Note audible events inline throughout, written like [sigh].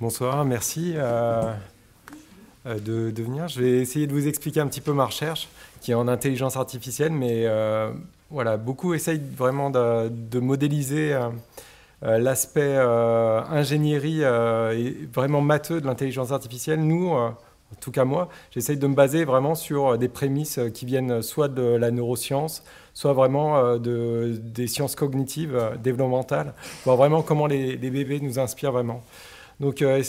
Bonsoir, merci euh, euh, de, venir. Je vais essayer de vous expliquer un petit peu ma recherche qui est en intelligence artificielle, mais euh, voilà, beaucoup essayent vraiment de, modéliser l'aspect ingénierie et vraiment matheux de l'intelligence artificielle. Nous, en tout cas moi, j'essaye de me baser vraiment sur des prémices qui viennent soit de la neuroscience, soit vraiment de, des sciences cognitives, développementales, voir vraiment comment les, les bébés nous inspirent vraiment. Donc euh,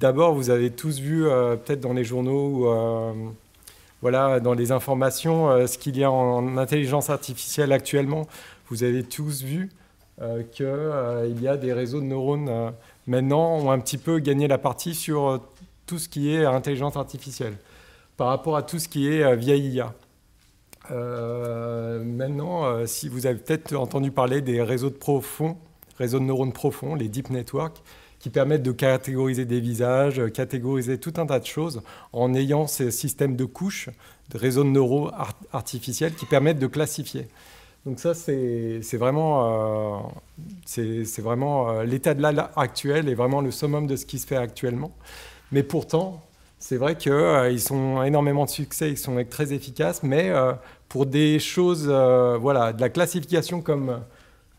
d'abord, vous avez tous vu euh, peut-être dans les journaux ou euh, voilà, dans les informations ce qu'il y a en intelligence artificielle actuellement. Vous avez tous vu qu'il y a des réseaux de neurones maintenant ont un petit peu gagné la partie sur tout ce qui est intelligence artificielle par rapport à tout ce qui est vieille IA. maintenant, si vous avez peut-être entendu parler des réseaux profonds, réseaux de neurones profonds, les deep networks, qui permettent de catégoriser des visages, catégoriser tout un tas de choses en ayant ces systèmes de couches, de réseaux de neurones artificiels qui permettent de classifier. Donc ça, c'est vraiment, euh, vraiment euh, l'état de l'art actuel et vraiment le summum de ce qui se fait actuellement. Mais pourtant, c'est vrai qu'ils euh, ont énormément de succès, ils sont très efficaces, mais pour des choses, voilà, de la classification comme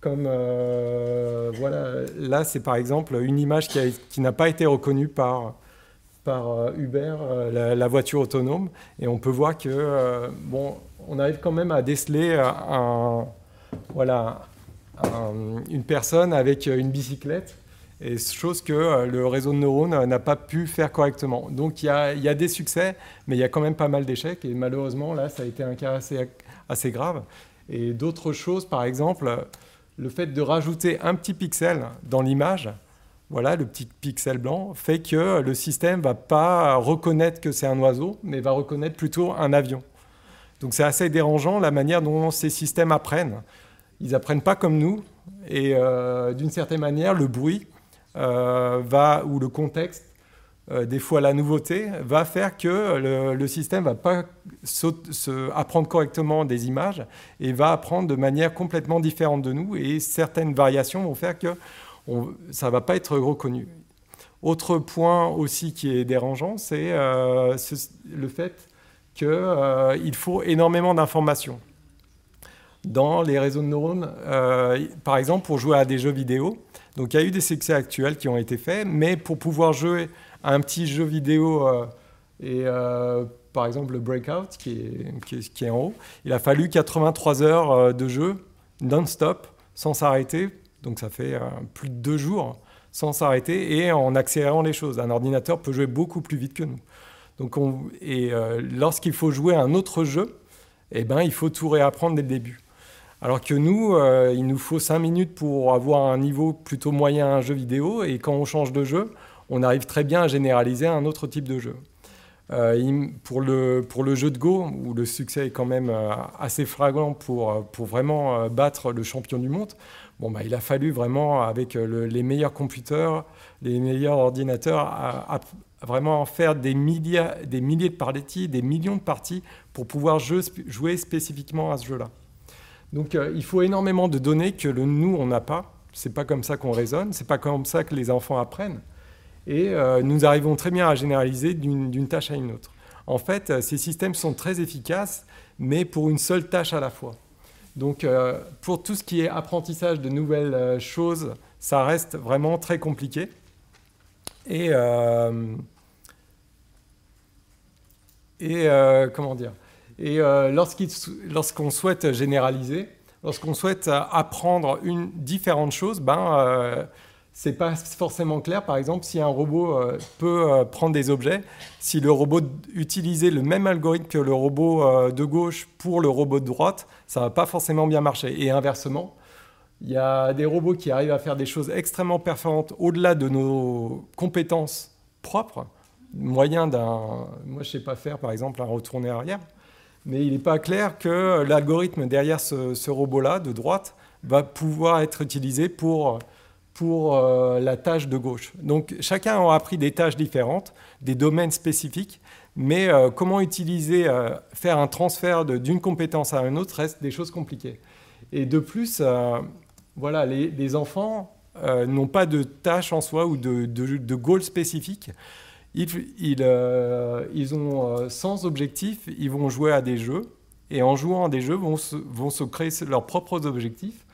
comme euh, voilà, là, c'est par exemple une image qui, n'a pas été reconnue par, euh, Uber, euh, la, voiture autonome, et on peut voir que bon, on arrive quand même à déceler voilà, une personne avec une bicyclette, et chose que le réseau de neurones n'a pas pu faire correctement. Donc il y, a, des succès, mais il y a quand même pas mal d'échecs, et malheureusement là, ça a été un cas assez grave. Et d'autres choses, par exemple, le fait de rajouter un petit pixel dans l'image, voilà, le petit pixel blanc, fait que le système va pas reconnaître que c'est un oiseau, mais va reconnaître plutôt un avion. Donc c'est assez dérangeant la manière dont ces systèmes apprennent. Ils apprennent pas comme nous, et euh, d'une certaine manière, le bruit euh, va ou le contexte euh, des fois la nouveauté, va faire que le, système ne va pas apprendre correctement des images et va apprendre de manière complètement différente de nous et certaines variations vont faire que ça ne va pas être reconnu. Autre point aussi qui est dérangeant, c'est euh, le fait qu'il euh, faut énormément d'informations. Dans les réseaux de neurones, par exemple, pour jouer à des jeux vidéo, donc il y a eu des succès actuels qui ont été faits, mais pour pouvoir jouer un petit jeu vidéo euh, et euh, par exemple le Breakout qui est, qui, est, en haut, il a fallu 83 heures euh, de jeu non-stop, sans s'arrêter, donc ça fait plus de deux jours sans s'arrêter et en accélérant les choses. Un ordinateur peut jouer beaucoup plus vite que nous. Donc on, et lorsqu'il faut jouer un autre jeu, eh ben, il faut tout réapprendre dès le début. Alors que nous, il nous faut 5 minutes pour avoir un niveau plutôt moyen à un jeu vidéo, et quand on change de jeu, on arrive très bien à généraliser un autre type de jeu. Euh, pour, le, pour le jeu de Go, où le succès est quand même euh, assez flagrant pour, euh, pour vraiment battre le champion du monde, bon, bah, il a fallu vraiment, avec les meilleurs computers, les meilleurs ordinateurs, à, vraiment faire des milliers, des milliers de parties, des millions de parties pour pouvoir jouer spécifiquement à ce jeu-là. Donc il faut énormément de données que le nous, on n'a pas. C'est pas comme ça qu'on raisonne, c'est pas comme ça que les enfants apprennent et euh, nous arrivons très bien à généraliser d'une tâche à une autre. En fait, euh, ces systèmes sont très efficaces, mais pour une seule tâche à la fois. Donc, euh, pour tout ce qui est apprentissage de nouvelles choses, ça reste vraiment très compliqué. Et, comment dire? Et lorsqu'on souhaite généraliser, lorsqu'on souhaite apprendre une différente chose, ben c'est pas forcément clair. Par exemple, si un robot euh, peut euh, prendre des objets, si le robot utilisait le même algorithme que le robot euh, de gauche pour le robot de droite, ça va pas forcément bien marcher. Et inversement, il y a des robots qui arrivent à faire des choses extrêmement performantes au-delà de nos compétences propres, moyen d'un, moi je sais pas faire par exemple un retourner arrière, mais il n'est pas clair que l'algorithme derrière ce robot-là de droite va pouvoir être utilisé pour pour euh, la tâche de gauche. Donc chacun a appris des tâches différentes, des domaines spécifiques, mais euh, comment utiliser, euh, faire un transfert d'une compétence à une autre reste des choses compliquées. Et de plus, voilà, les, enfants, n'ont pas de tâche en soi ou de, goal spécifique. Ils, ils, ont sans objectif, ils vont jouer à des jeux et en jouant à des jeux vont vont se créer leurs propres objectifs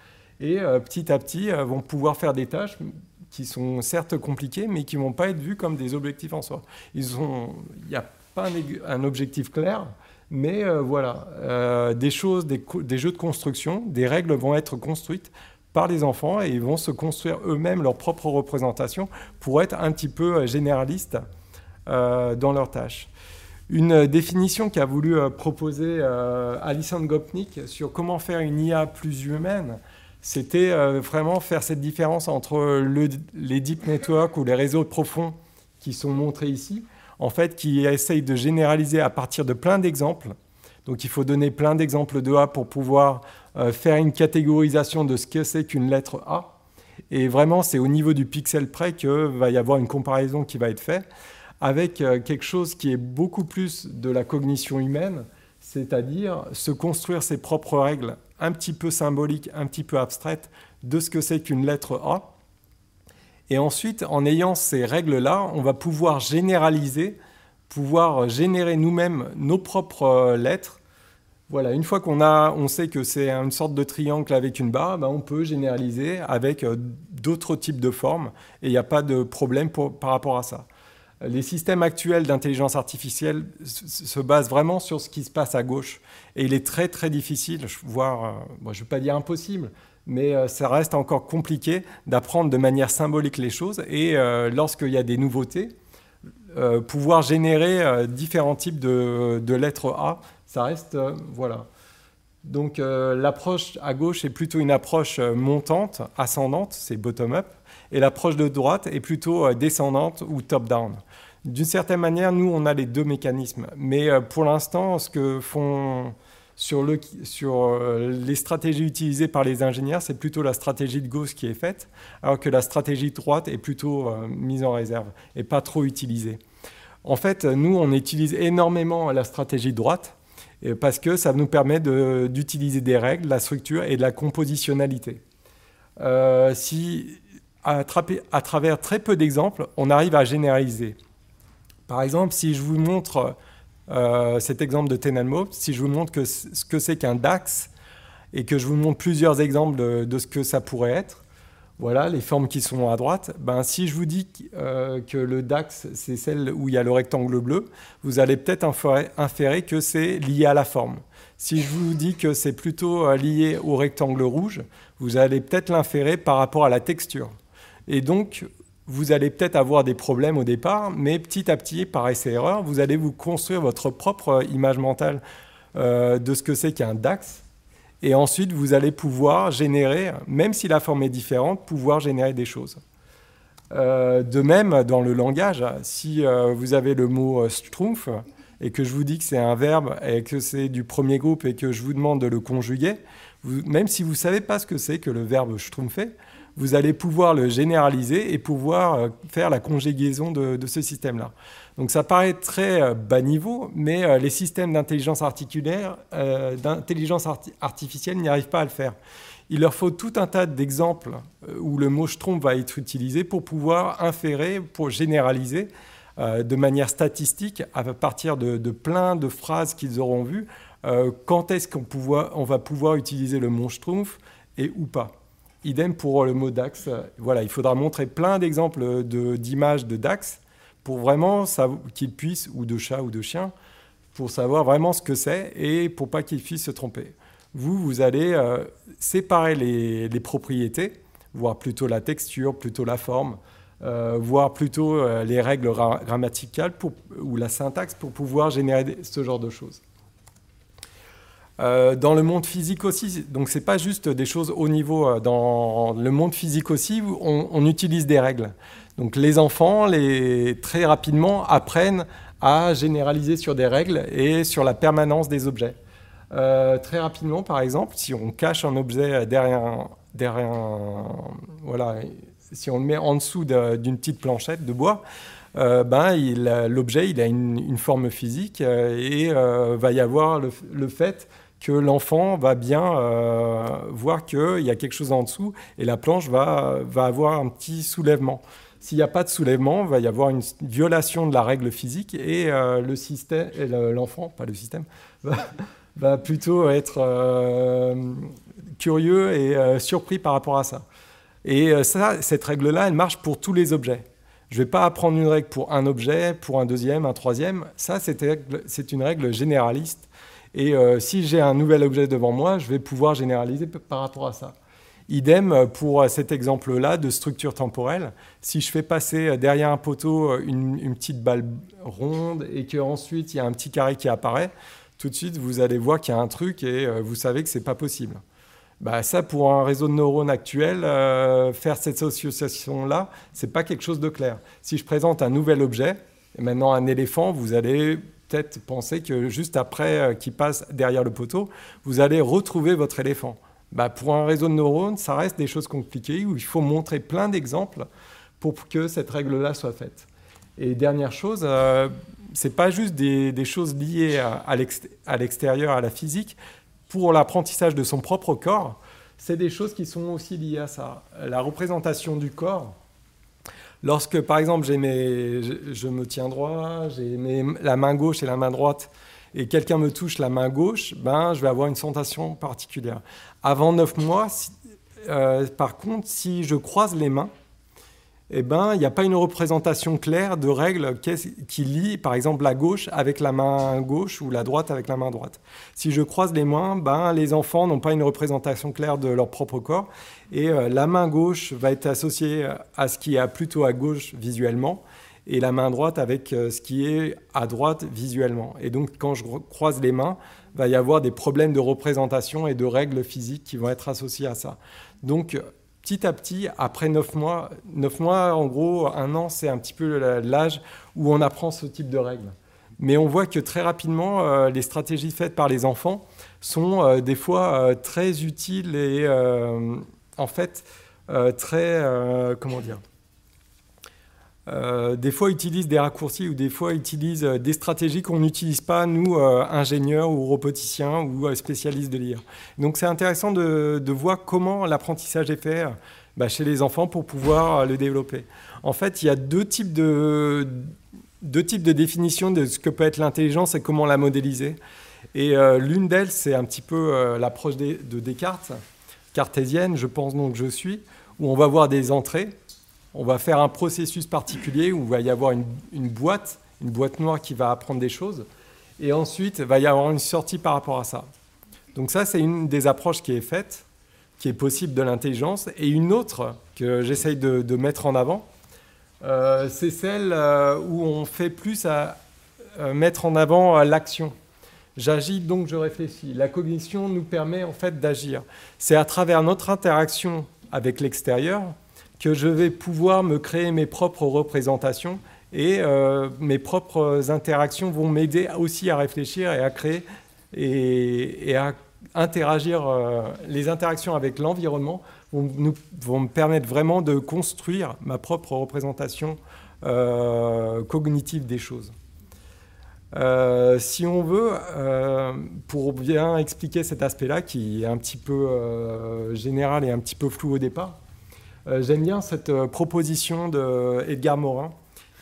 et petit à petit vont pouvoir faire des tâches qui sont certes compliquées mais qui ne vont pas être vues comme des objectifs en soi. Il n'y a pas un, objectif clair, mais euh, voilà, euh, des choses, des, jeux de construction, des règles vont être construites par les enfants et ils vont se construire eux-mêmes leur propre représentation pour être un petit peu euh, généralistes dans leurs tâches. Une définition qu'a voulu proposer Alison Gopnik sur comment faire une IA plus humaine, c'était vraiment faire cette différence entre les deep networks ou les réseaux profonds qui sont montrés ici en fait, qui essaye de généraliser à partir de plein d'exemples. Donc il faut donner plein d'exemples de A pour pouvoir euh, faire une catégorisation de ce que c'est qu'une lettre A. Et vraiment, c'est au niveau du pixel près que va y avoir une comparaison qui va être faite avec euh, quelque chose qui est beaucoup plus de la cognition humaine, c'est-à-dire se construire ses propres règles un petit peu symboliques, un petit peu abstraites de ce que c'est qu'une lettre A et ensuite, en ayant ces règles-là, on va pouvoir généraliser, pouvoir générer nous-mêmes nos propres euh, lettres. Voilà, une fois qu'on a, on sait que c'est une sorte de triangle avec une barre, ben on peut généraliser avec euh, d'autres types de formes et il n'y a pas de problème par rapport à ça. Les systèmes actuels d'intelligence artificielle se basent vraiment sur ce qui se passe à gauche. Et il est très très difficile, voire, euh, je ne vais pas dire impossible, mais euh, ça reste encore compliqué d'apprendre de manière symbolique les choses. Et euh, lorsqu'il y a des nouveautés, euh, pouvoir générer différents types de, lettres A, ça reste voilà. Donc l'approche à gauche est plutôt une approche montante, ascendante, c'est bottom-up, et l'approche de droite est plutôt descendante ou top-down. D'une certaine manière, nous, on a les deux mécanismes, mais pour l'instant, ce que font sur, euh, les stratégies utilisées par les ingénieurs, c'est plutôt la stratégie de gauche qui est faite, alors que la stratégie de droite est plutôt euh, mise en réserve et pas trop utilisée. En fait, nous, on utilise énormément la stratégie de droite parce que ça nous permet d'utiliser des règles, la structure et de la compositionnalité. Euh, si, à, travers très peu d'exemples, on arrive à généraliser. Par exemple, si je vous montre euh, cet exemple de Tenelmo, si je vous montre que ce que c'est qu'un DAX et que je vous montre plusieurs exemples de, ce que ça pourrait être, voilà les formes qui sont à droite, ben, si je vous dis euh, que le DAX, c'est celle où il y a le rectangle bleu, vous allez peut-être inférer, que c'est lié à la forme. Si je vous dis que c'est plutôt euh, lié au rectangle rouge, vous allez peut-être l'inférer par rapport à la texture. Et donc, vous allez peut-être avoir des problèmes au départ, mais petit à petit, par essai-erreur, vous allez vous construire votre propre image mentale euh, de ce que c'est qu'un DAX. Et ensuite, vous allez pouvoir générer, même si la forme est différente, pouvoir générer des choses. Euh, de même, dans le langage, si euh, vous avez le mot strumpf et que je vous dis que c'est un verbe et que c'est du premier groupe et que je vous demande de le conjuguer, même si vous ne savez pas ce que c'est que le verbe strumpfer, vous allez pouvoir le généraliser et pouvoir euh, faire la conjugaison de, ce système-là. Donc ça paraît très euh, bas niveau, mais euh, les systèmes d'intelligence artificielle n'y arrivent pas à le faire. Il leur faut tout un tas d'exemples où le mot trompe va être utilisé pour pouvoir inférer, pour généraliser de manière statistique à partir de, plein de phrases qu'ils auront vues, quand est-ce qu'on on va pouvoir utiliser le mot schtroumpf et ou pas. Idem pour le mot DAX. Voilà, il faudra montrer plein d'exemples d'images de, DAX pour vraiment qu'ils puissent, ou de chat ou de chien, pour savoir vraiment ce que c'est et pour pas qu'ils puissent se tromper. Vous, vous allez euh, séparer les, propriétés, voir plutôt la texture, plutôt la forme, euh, voir plutôt euh, les règles grammaticales ou la syntaxe pour pouvoir générer ce genre de choses. Euh, dans le monde physique aussi, donc c'est pas juste des choses haut niveau. Euh, dans le monde physique aussi, on, utilise des règles. Donc les enfants, très rapidement, apprennent à généraliser sur des règles et sur la permanence des objets. Euh, très rapidement, par exemple, si on cache un objet derrière, derrière voilà, si on le met en dessous d'une petite planchette de bois, ben, l'objet il a une, forme physique et va y avoir le fait que l'enfant va bien euh, voir qu'il y a quelque chose en dessous et la planche va, va avoir un petit soulèvement. S'il n'y a pas de soulèvement, il va y avoir une violation de la règle physique et euh, le système, l'enfant, pas le système, [laughs] va, plutôt être euh, curieux et surpris par rapport à ça. Et ça, cette règle-là, elle marche pour tous les objets. Je ne vais pas apprendre une règle pour un objet, pour un deuxième, un troisième. Ça, c'est une règle généraliste et euh, si j'ai un nouvel objet devant moi, je vais pouvoir généraliser par rapport à ça. Idem pour cet exemple-là de structure temporelle. Si je fais passer derrière un poteau une, petite balle ronde et qu'ensuite il y a un petit carré qui apparaît, tout de suite vous allez voir qu'il y a un truc et euh, vous savez que ce n'est pas possible. Bah, ça, pour un réseau de neurones actuel, euh, faire cette association-là, ce n'est pas quelque chose de clair. Si je présente un nouvel objet, et maintenant un éléphant, vous allez peut-être penser que juste après euh, qu'il passe derrière le poteau, vous allez retrouver votre éléphant. Bah, pour un réseau de neurones, ça reste des choses compliquées où il faut montrer plein d'exemples pour que cette règle-là soit faite. Et dernière chose, euh, ce n'est pas juste des, choses liées à, l'extérieur, à la physique. Pour l'apprentissage de son propre corps, c'est des choses qui sont aussi liées à ça. La représentation du corps, Lorsque, par exemple, je, me tiens droit, j'ai la main gauche et la main droite, et quelqu'un me touche la main gauche, ben, je vais avoir une sensation particulière. Avant 9 mois, euh, par contre, si je croise les mains, eh ben, il n'y a pas une représentation claire de règles qui lie, par exemple, la gauche avec la main gauche ou la droite avec la main droite. Si je croise les mains, ben, les enfants n'ont pas une représentation claire de leur propre corps. Et euh, la main gauche va être associée à ce qui est plutôt à gauche visuellement, et la main droite avec euh, ce qui est à droite visuellement. Et donc, quand je croise les mains, il va y avoir des problèmes de représentation et de règles physiques qui vont être associés à ça. Donc, petit à petit, après 9 mois, 9 mois, en gros, un an, c'est un petit peu l'âge où on apprend ce type de règles. Mais on voit que très rapidement, euh, les stratégies faites par les enfants sont euh, des fois euh, très utiles et en fait très, comment dire, euh, des fois utilisent des raccourcis ou des fois utilisent euh, des stratégies qu'on n'utilise pas, nous, euh, ingénieurs ou roboticiens ou spécialistes de lire. Donc c'est intéressant de, voir comment l'apprentissage est fait bah, chez les enfants pour pouvoir le développer. En fait, il y a deux types de, deux types de définitions de ce que peut être l'intelligence et comment la modéliser. Et l'une d'elles, c'est un petit peu l'approche de Descartes, cartésienne, je pense donc je suis, où on va voir des entrées on va faire un processus particulier où il va y avoir une, boîte, une boîte noire qui va apprendre des choses, et ensuite il va y avoir une sortie par rapport à ça. Donc ça, c'est une des approches qui est faite, qui est possible de l'intelligence, et une autre que j'essaye de, mettre en avant, euh, c'est celle euh, où on fait plus à euh, mettre en avant l'action. J'agis donc je réfléchis. La cognition nous permet en fait d'agir. C'est à travers notre interaction avec l'extérieur que je vais pouvoir me créer mes propres représentations et euh, mes propres interactions vont m'aider aussi à réfléchir et à créer et, à interagir. Euh, les interactions avec l'environnement vont, vont, me permettre vraiment de construire ma propre représentation euh, cognitive des choses. si on veut, pour bien expliquer cet aspect-là, qui est un petit peu général et un petit peu flou au départ, j'aime bien cette euh, proposition d'Edgar Morin,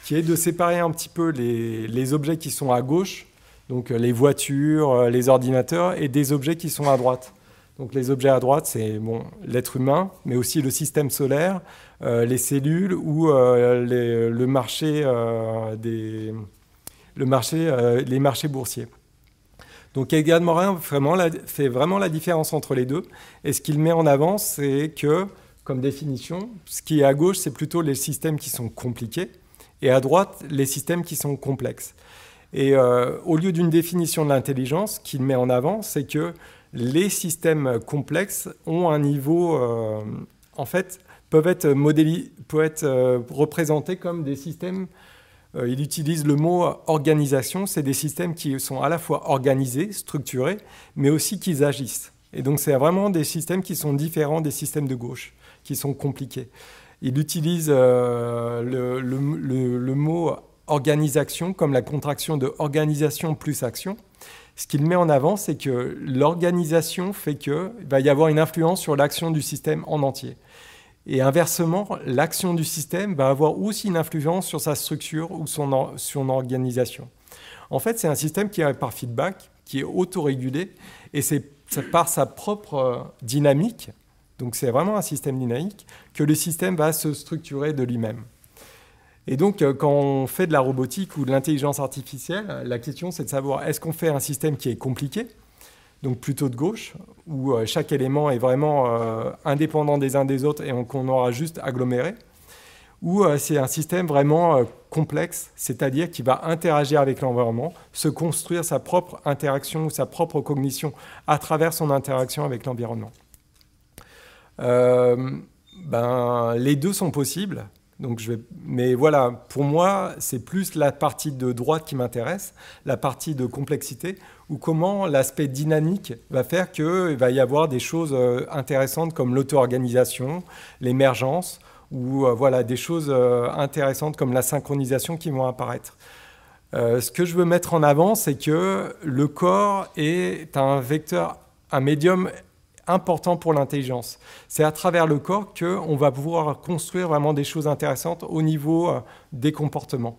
qui est de séparer un petit peu les, objets qui sont à gauche, donc euh, les voitures, les ordinateurs, et des objets qui sont à droite. Donc les objets à droite, c'est bon, l'être humain, mais aussi le système solaire, les cellules ou le marché, des, les marchés boursiers. Donc Edgar Morin vraiment fait vraiment la différence entre les deux. Et ce qu'il met en avant, c'est que comme définition. Ce qui est à gauche, c'est plutôt les systèmes qui sont compliqués, et à droite, les systèmes qui sont complexes. Et euh, au lieu d'une définition de l'intelligence qu'il met en avant, c'est que les systèmes complexes ont un niveau, euh, en fait, peuvent être, peuvent être euh, représentés comme des systèmes. il utilise le mot organisation. C'est des systèmes qui sont à la fois organisés, structurés, mais aussi qui agissent. Et donc, c'est vraiment des systèmes qui sont différents des systèmes de gauche qui sont compliqués. Il utilise euh, le, mot organisation comme la contraction de organisation plus action. ce qu'il met en avant, c'est que l'organisation fait qu'il va y avoir une influence sur l'action du système en entier. Et inversement, l'action du système va avoir aussi une influence sur sa structure ou son, son organisation. En fait, c'est un système qui est par feedback, qui est autorégulé, et c'est par sa propre euh, dynamique, donc c'est vraiment un système dynamique, que le système va se structurer de lui-même. Et donc, euh, quand on fait de la robotique ou de l'intelligence artificielle, la question c'est de savoir est-ce qu'on fait un système qui est compliqué, donc plutôt de gauche, où euh, chaque élément est vraiment indépendant des uns des autres et qu'on aura juste aggloméré, ou c'est un système vraiment complexe, c'est-à-dire qui va interagir avec l'environnement, se construire sa propre interaction ou sa propre cognition à travers son interaction avec l'environnement. Euh, ben, les deux sont possibles. Donc je vais... Mais voilà, pour moi, c'est plus la partie de droite qui m'intéresse, la partie de complexité, ou comment l'aspect dynamique va faire qu'il va y avoir des choses euh, intéressantes comme l'auto-organisation, l'émergence, ou euh, voilà, des choses intéressantes comme la synchronisation qui vont apparaître. ce que je veux mettre en avant, c'est que le corps est un vecteur, un médium important pour l'intelligence. C'est à travers le corps qu'on va pouvoir construire vraiment des choses intéressantes au niveau euh, des comportements.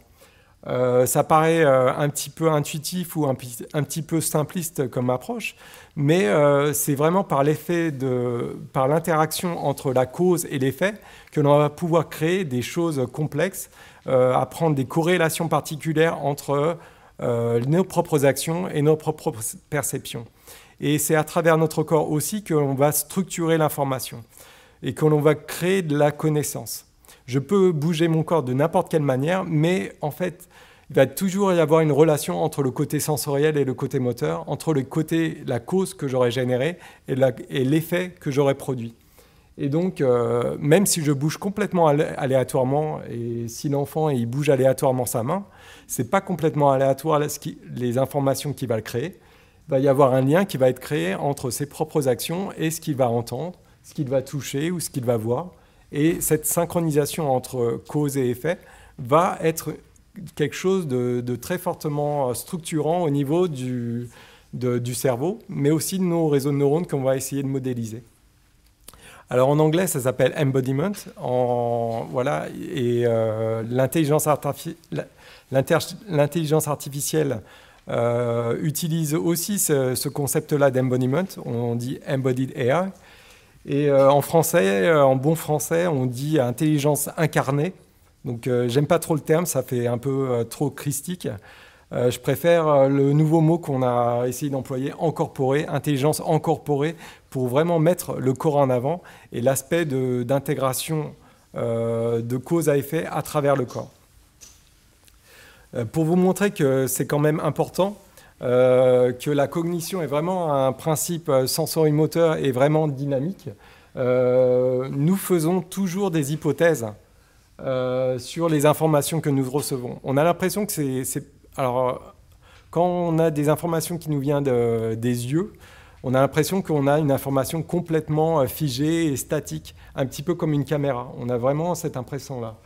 Euh, ça paraît euh, un petit peu intuitif ou un, petit peu simpliste comme approche, mais c'est vraiment par l'effet de, par l'interaction entre la cause et l'effet que l'on va pouvoir créer des choses complexes, apprendre des corrélations particulières entre nos propres actions et nos propres perceptions. Et c'est à travers notre corps aussi que l'on va structurer l'information et que l'on va créer de la connaissance. Je peux bouger mon corps de n'importe quelle manière, mais en fait, il va toujours y avoir une relation entre le côté sensoriel et le côté moteur, entre le côté, la cause que j'aurais générée et l'effet que j'aurais produit. Et donc, euh, même si je bouge complètement aléatoirement, et si l'enfant il bouge aléatoirement sa main, c'est pas complètement aléatoire les informations qu'il va le créer va y avoir un lien qui va être créé entre ses propres actions et ce qu'il va entendre, ce qu'il va toucher ou ce qu'il va voir. Et cette synchronisation entre cause et effet va être quelque chose de, très fortement structurant au niveau du, cerveau, mais aussi de nos réseaux de neurones qu'on va essayer de modéliser. Alors en anglais, ça s'appelle embodiment. En, voilà, et euh, l'intelligence artificielle euh, utilise aussi ce, concept-là d'embodiment. On dit embodied AI. Et euh, en français, euh, en bon français, on dit intelligence incarnée. Donc j'aime pas trop le terme, ça fait un peu trop christique. je préfère le nouveau mot qu'on a essayé d'employer, incorporé, intelligence incorporée, pour vraiment mettre le corps en avant et l'aspect d'intégration de cause à effet à travers le corps. Euh, pour vous montrer que c'est quand même important, euh, que la cognition est vraiment un principe euh, sensorimoteur et vraiment dynamique, nous faisons toujours des hypothèses sur les informations que nous recevons. On a l'impression que c'est... Alors, quand on a des informations qui nous viennent des yeux, on a l'impression qu'on a une information complètement figée et statique, un petit peu comme une caméra. On a vraiment cette impression-là.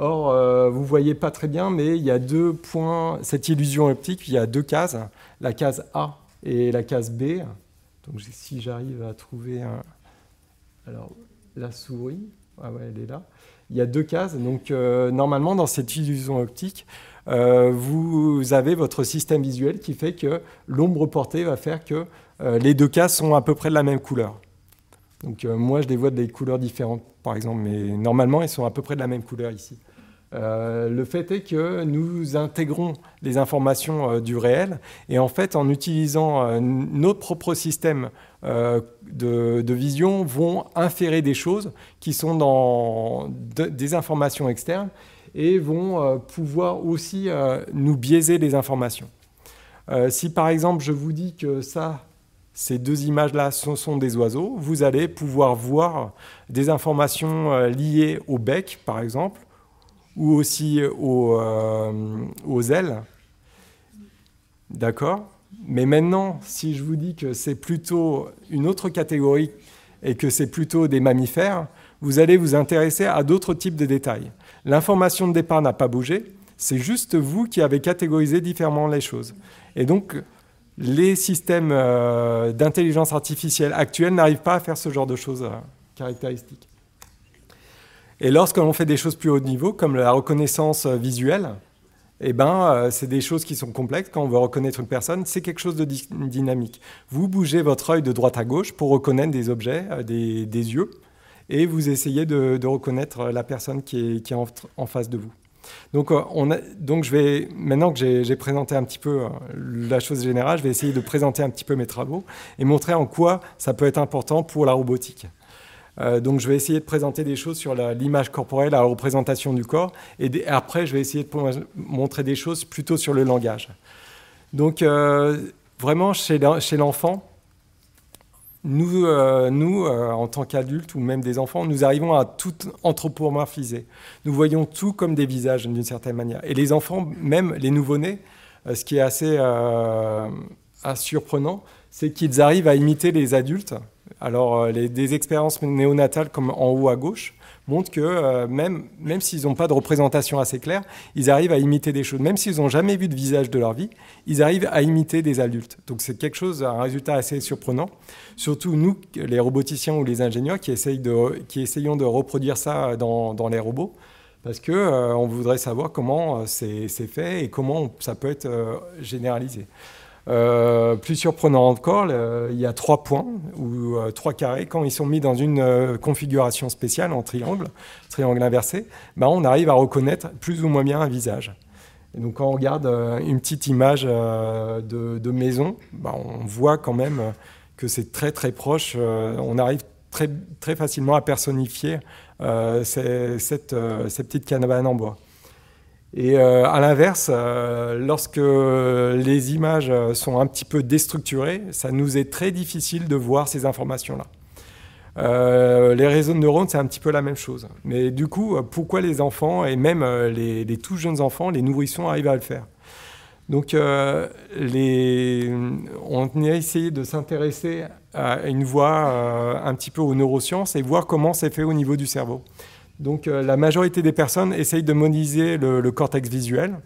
Or, euh, vous ne voyez pas très bien, mais il y a deux points, cette illusion optique, il y a deux cases, la case A et la case B. Donc si j'arrive à trouver un... Alors, la souris, ah ouais, elle est là. Il y a deux cases. Donc, euh, normalement, dans cette illusion optique, euh, vous avez votre système visuel qui fait que l'ombre portée va faire que les deux cases sont à peu près de la même couleur. Donc, moi, je les vois des couleurs différentes, par exemple, mais normalement, ils sont à peu près de la même couleur ici. Euh, le fait est que nous intégrons les informations euh, du réel et en fait en utilisant euh, nos propres systèmes de, vision vont inférer des choses qui sont dans des informations externes et vont pouvoir aussi nous biaiser les informations. si par exemple je vous dis que ça, ces deux images-là sont des oiseaux, vous allez pouvoir voir des informations liées au bec par exemple ou aussi aux, euh, aux ailes. D'accord? Mais maintenant, si je vous dis que c'est plutôt une autre catégorie et que c'est plutôt des mammifères, vous allez vous intéresser à d'autres types de détails. L'information de départ n'a pas bougé, c'est juste vous qui avez catégorisé différemment les choses. Et donc, les systèmes d'intelligence artificielle actuels n'arrivent pas à faire ce genre de choses caractéristiques. Et lorsque l'on fait des choses plus haut niveau, comme la reconnaissance visuelle, eh ben, euh, c'est des choses qui sont complexes. Quand on veut reconnaître une personne, c'est quelque chose de dynamique. Vous bougez votre œil de droite à gauche pour reconnaître des objets, euh, des, yeux, et vous essayez de, reconnaître la personne qui est, en, face de vous. Donc, euh, on donc je vais, maintenant que j'ai présenté un petit peu la chose générale, je vais essayer de présenter un petit peu mes travaux et montrer en quoi ça peut être important pour la robotique. Euh, donc je vais essayer de présenter des choses sur l'image corporelle, la représentation du corps, et après je vais essayer de montrer des choses plutôt sur le langage. Donc euh, vraiment chez l'enfant, nous, euh, nous en tant qu'adultes ou même des enfants, nous arrivons à tout anthropomorphiser. Nous voyons tout comme des visages d'une certaine manière. Et les enfants, même les nouveau-nés, ce qui est assez surprenant, c'est qu'ils arrivent à imiter les adultes alors, euh, des expériences néonatales comme en haut à gauche montrent que euh, même, même s'ils n'ont pas de représentation assez claire, ils arrivent à imiter des choses. Même s'ils n'ont jamais vu de visage de leur vie, ils arrivent à imiter des adultes. Donc c'est quelque chose, un résultat assez surprenant. Surtout nous, les roboticiens ou les ingénieurs, qui, essayent de, qui essayons de reproduire ça dans, dans les robots parce qu'on euh, on voudrait savoir comment c'est fait et comment ça peut être généralisé. Euh, plus surprenant encore, il y a trois points ou euh, trois carrés. Quand ils sont mis dans une euh, configuration spéciale en triangle, triangle inversé, ben, on arrive à reconnaître plus ou moins bien un visage. Donc quand on regarde une petite image de, maison, ben, on voit quand même que c'est très très proche. on arrive très, très facilement à personnifier ces, cette, ces petites en bois. Et euh, à l'inverse, euh, lorsque les images sont un petit peu déstructurées, ça nous est très difficile de voir ces informations-là. Euh, les réseaux de neurones, c'est un petit peu la même chose. Mais du coup, pourquoi les enfants, et même les, tout jeunes enfants, les nourrissons, arrivent à le faire? Donc, on a essayé de s'intéresser à une voie un petit peu aux neurosciences et voir comment c'est fait au niveau du cerveau. Donc euh, la majorité des personnes essayent de modéliser le, cortex visuel.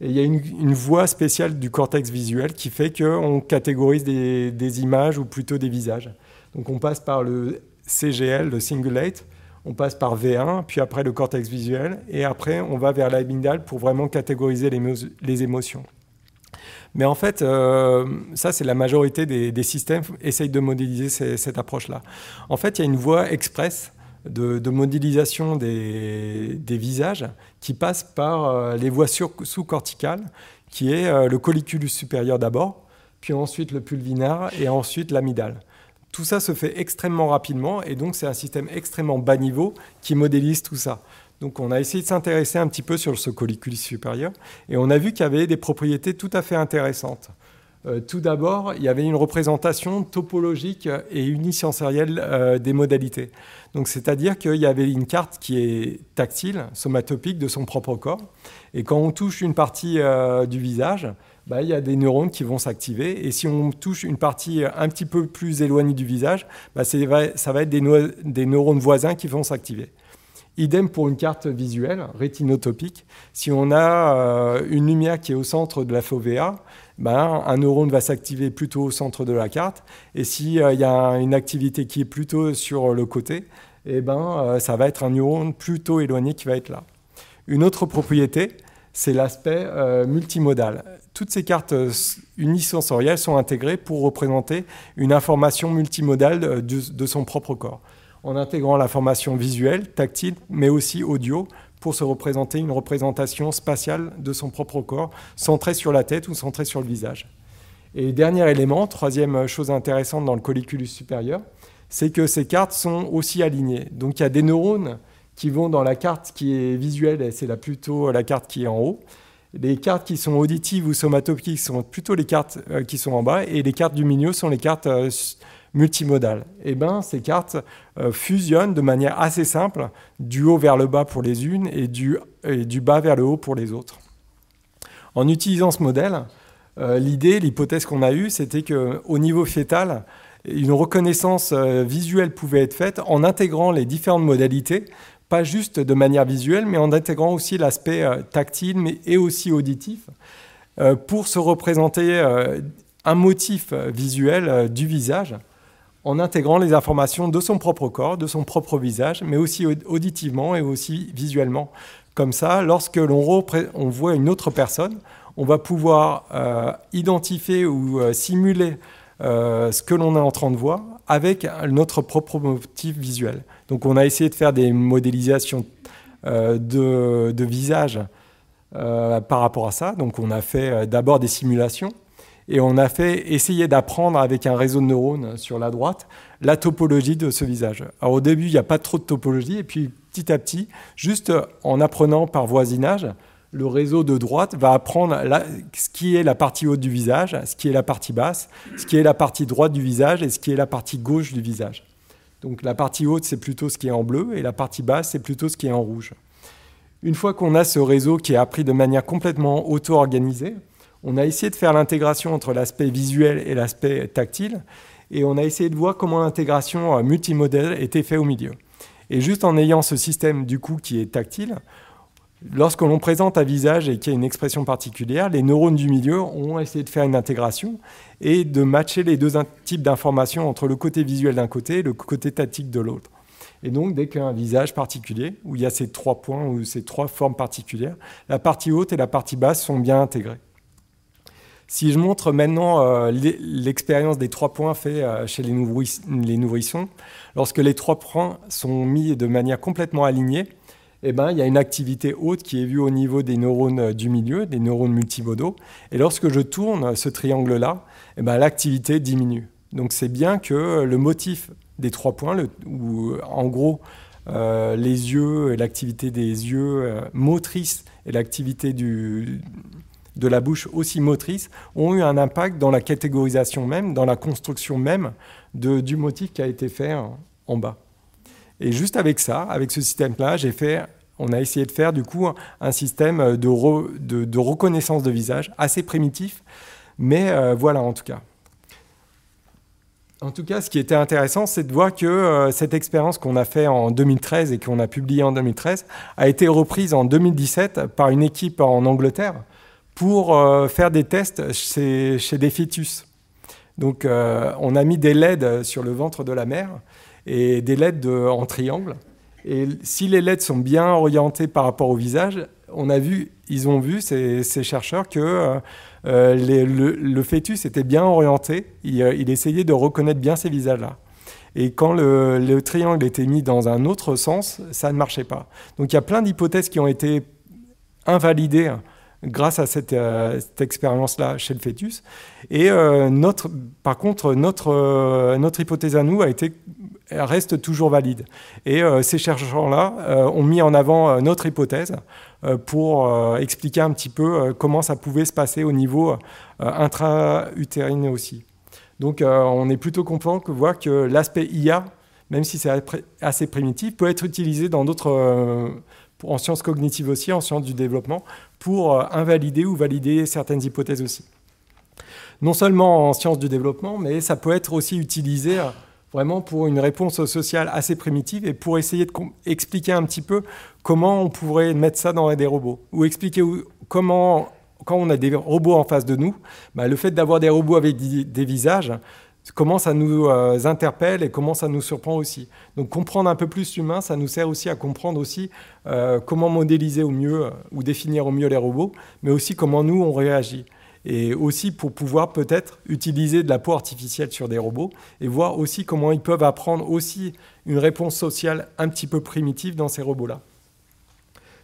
Et il y a une, voie spéciale du cortex visuel qui fait qu'on catégorise des, images ou plutôt des visages. Donc on passe par le CGL, le Singulate, on passe par V1, puis après le cortex visuel, et après on va vers l'amygdale pour vraiment catégoriser les, émotions. Mais en fait, euh, ça c'est la majorité des, systèmes essayent de modéliser cette approche-là. En fait, il y a une voie express de, modélisation des, visages qui passe par euh, les voies sous-corticales, qui est euh, le colliculus supérieur d'abord, puis ensuite le pulvinar et ensuite l'amidale. Tout ça se fait extrêmement rapidement et donc c'est un système extrêmement bas niveau qui modélise tout ça. Donc on a essayé de s'intéresser un petit peu sur ce colliculus supérieur et on a vu qu'il y avait des propriétés tout à fait intéressantes. Euh, tout d'abord, il y avait une représentation topologique et unisensorielle des modalités. Donc, c'est-à-dire qu'il y avait une carte qui est tactile, somatopique de son propre corps. Et quand on touche une partie euh, du visage, bah, il y a des neurones qui vont s'activer. Et si on touche une partie un petit peu plus éloignée du visage, bah, ça va être des, neurones voisins qui vont s'activer. Idem pour une carte visuelle, rétinotopique. Si on a euh, une lumière qui est au centre de la fovea, ben, un neurone va s'activer plutôt au centre de la carte. Et s'il euh, y a une activité qui est plutôt sur le côté, eh ben, euh, ça va être un neurone plutôt éloigné qui va être là. Une autre propriété, c'est l'aspect euh, multimodal. Toutes ces cartes unisensorielles sont intégrées pour représenter une information multimodale de son propre corps, en intégrant l'information visuelle, tactile, mais aussi audio, pour se représenter une représentation spatiale de son propre corps, centrée sur la tête ou centrée sur le visage. Et dernier élément, troisième chose intéressante dans le colliculus supérieur, c'est que ces cartes sont aussi alignées. Donc il y a des neurones qui vont dans la carte qui est visuelle, c'est plutôt la carte qui est en haut. Les cartes qui sont auditives ou somatopiques sont plutôt les cartes euh, qui sont en bas, et les cartes du milieu sont les cartes multimodales. Et eh ben, ces cartes euh, fusionnent de manière assez simple, du haut vers le bas pour les unes et du, bas vers le haut pour les autres. En utilisant ce modèle, euh, l'idée, l'hypothèse qu'on a eue, c'était qu'au niveau fœtal, une reconnaissance euh, visuelle pouvait être faite en intégrant les différentes modalités, pas juste de manière visuelle, mais en intégrant aussi l'aspect tactile et aussi auditif, pour se représenter un motif visuel du visage en intégrant les informations de son propre corps, de son propre visage, mais aussi auditivement et aussi visuellement. Comme ça, lorsque l'on on voit une autre personne, on va pouvoir euh, identifier ou euh, simuler euh, ce que l'on est en train de voir avec notre propre motif visuel. Donc on a essayé de faire des modélisations de, de, visage par rapport à ça. Donc on a fait d'abord des simulations et on a fait essayer d'apprendre avec un réseau de neurones sur la droite la topologie de ce visage. Au début, il n'y a pas trop de topologie, et puis petit à petit, juste en apprenant par voisinage, le réseau de droite va apprendre ce qui est la partie haute du visage, ce qui est la partie basse, ce qui est la partie droite du visage et ce qui est la partie gauche du visage. Donc la partie haute, c'est plutôt ce qui est en bleu, et la partie basse, c'est plutôt ce qui est en rouge. Une fois qu'on a ce réseau qui est appris de manière complètement auto-organisée, on a essayé de faire l'intégration entre l'aspect visuel et l'aspect tactile, et on a essayé de voir comment l'intégration euh, multimodèle était faite au milieu. Et juste en ayant ce système du coup qui est tactile, lorsque l'on présente un visage et qu'il y a une expression particulière, les neurones du milieu ont essayé de faire une intégration et de matcher les deux types d'informations entre le côté visuel d'un côté et le côté tactique de l'autre. Et donc, dès qu'il y a un visage particulier, où il y a ces trois points ou ces trois formes particulières, la partie haute et la partie basse sont bien intégrées. Si je montre maintenant euh, l'expérience des trois points faits euh, chez les, nourrissons, lorsque les trois points sont mis de manière complètement alignée, eh ben, il y a une activité haute qui est vue au niveau des neurones euh, du milieu, des neurones multimodaux. Et lorsque je tourne ce triangle-là, eh ben, l'activité diminue. Donc c'est bien que le motif des trois points, où en gros les yeux, l'activité des yeux motrices et l'activité du, de la bouche aussi motrice ont eu un impact dans la catégorisation même, dans la construction même du motif qui a été fait en, bas. Et juste avec ça, avec ce système-là, j'ai fait, on a essayé de faire du coup un système de, reconnaissance de visage assez primitif, mais euh, voilà en tout cas. En tout cas, ce qui était intéressant, c'est de voir que euh, cette expérience qu'on a fait en 2013 et qu'on a publiée en 2013 a été reprise en 2017 par une équipe en Angleterre pour euh, faire des tests chez, des fœtus. Donc euh, on a mis des LED sur le ventre de la mère et des LED en triangle. Et si les LED sont bien orientés par rapport au visage, on a vu, ils ont vu, ces, chercheurs, que euh, le, fœtus était bien orienté. Il, essayait de reconnaître bien ces visages-là. Et quand le, triangle était mis dans un autre sens, ça ne marchait pas. Donc il y a plein d'hypothèses qui ont été invalidées grâce à cette, euh, expérience-là chez le fœtus. Et euh, notre, par contre, notre, euh, notre hypothèse à nous reste toujours valide. Et ces chercheurs-là ont mis en avant notre hypothèse pour expliquer un petit peu comment ça pouvait se passer au niveau intra-utérine aussi. Donc on est plutôt content de voir que l'aspect IA, même si c'est assez primitif, peut être utilisé dans d'autres en sciences cognitives aussi, en sciences du développement, pour euh, invalider ou valider certaines hypothèses aussi. Non seulement en sciences du développement, mais ça peut être aussi utilisé euh, vraiment pour une réponse sociale assez primitive et pour essayer d'expliquer un petit peu comment on pourrait mettre ça dans des robots, ou expliquer comment, quand on a des robots en face de nous, bah, le fait d'avoir des robots avec des visages, comment ça nous euh, interpelle et comment ça nous surprend aussi. Donc comprendre un peu plus l'humain, ça nous sert aussi à comprendre aussi euh, comment modéliser au mieux euh, ou définir au mieux les robots, mais aussi comment nous on réagit. Et aussi pour pouvoir peut-être utiliser de la peau artificielle sur des robots et voir aussi comment ils peuvent apprendre aussi une réponse sociale un petit peu primitive dans ces robots-là.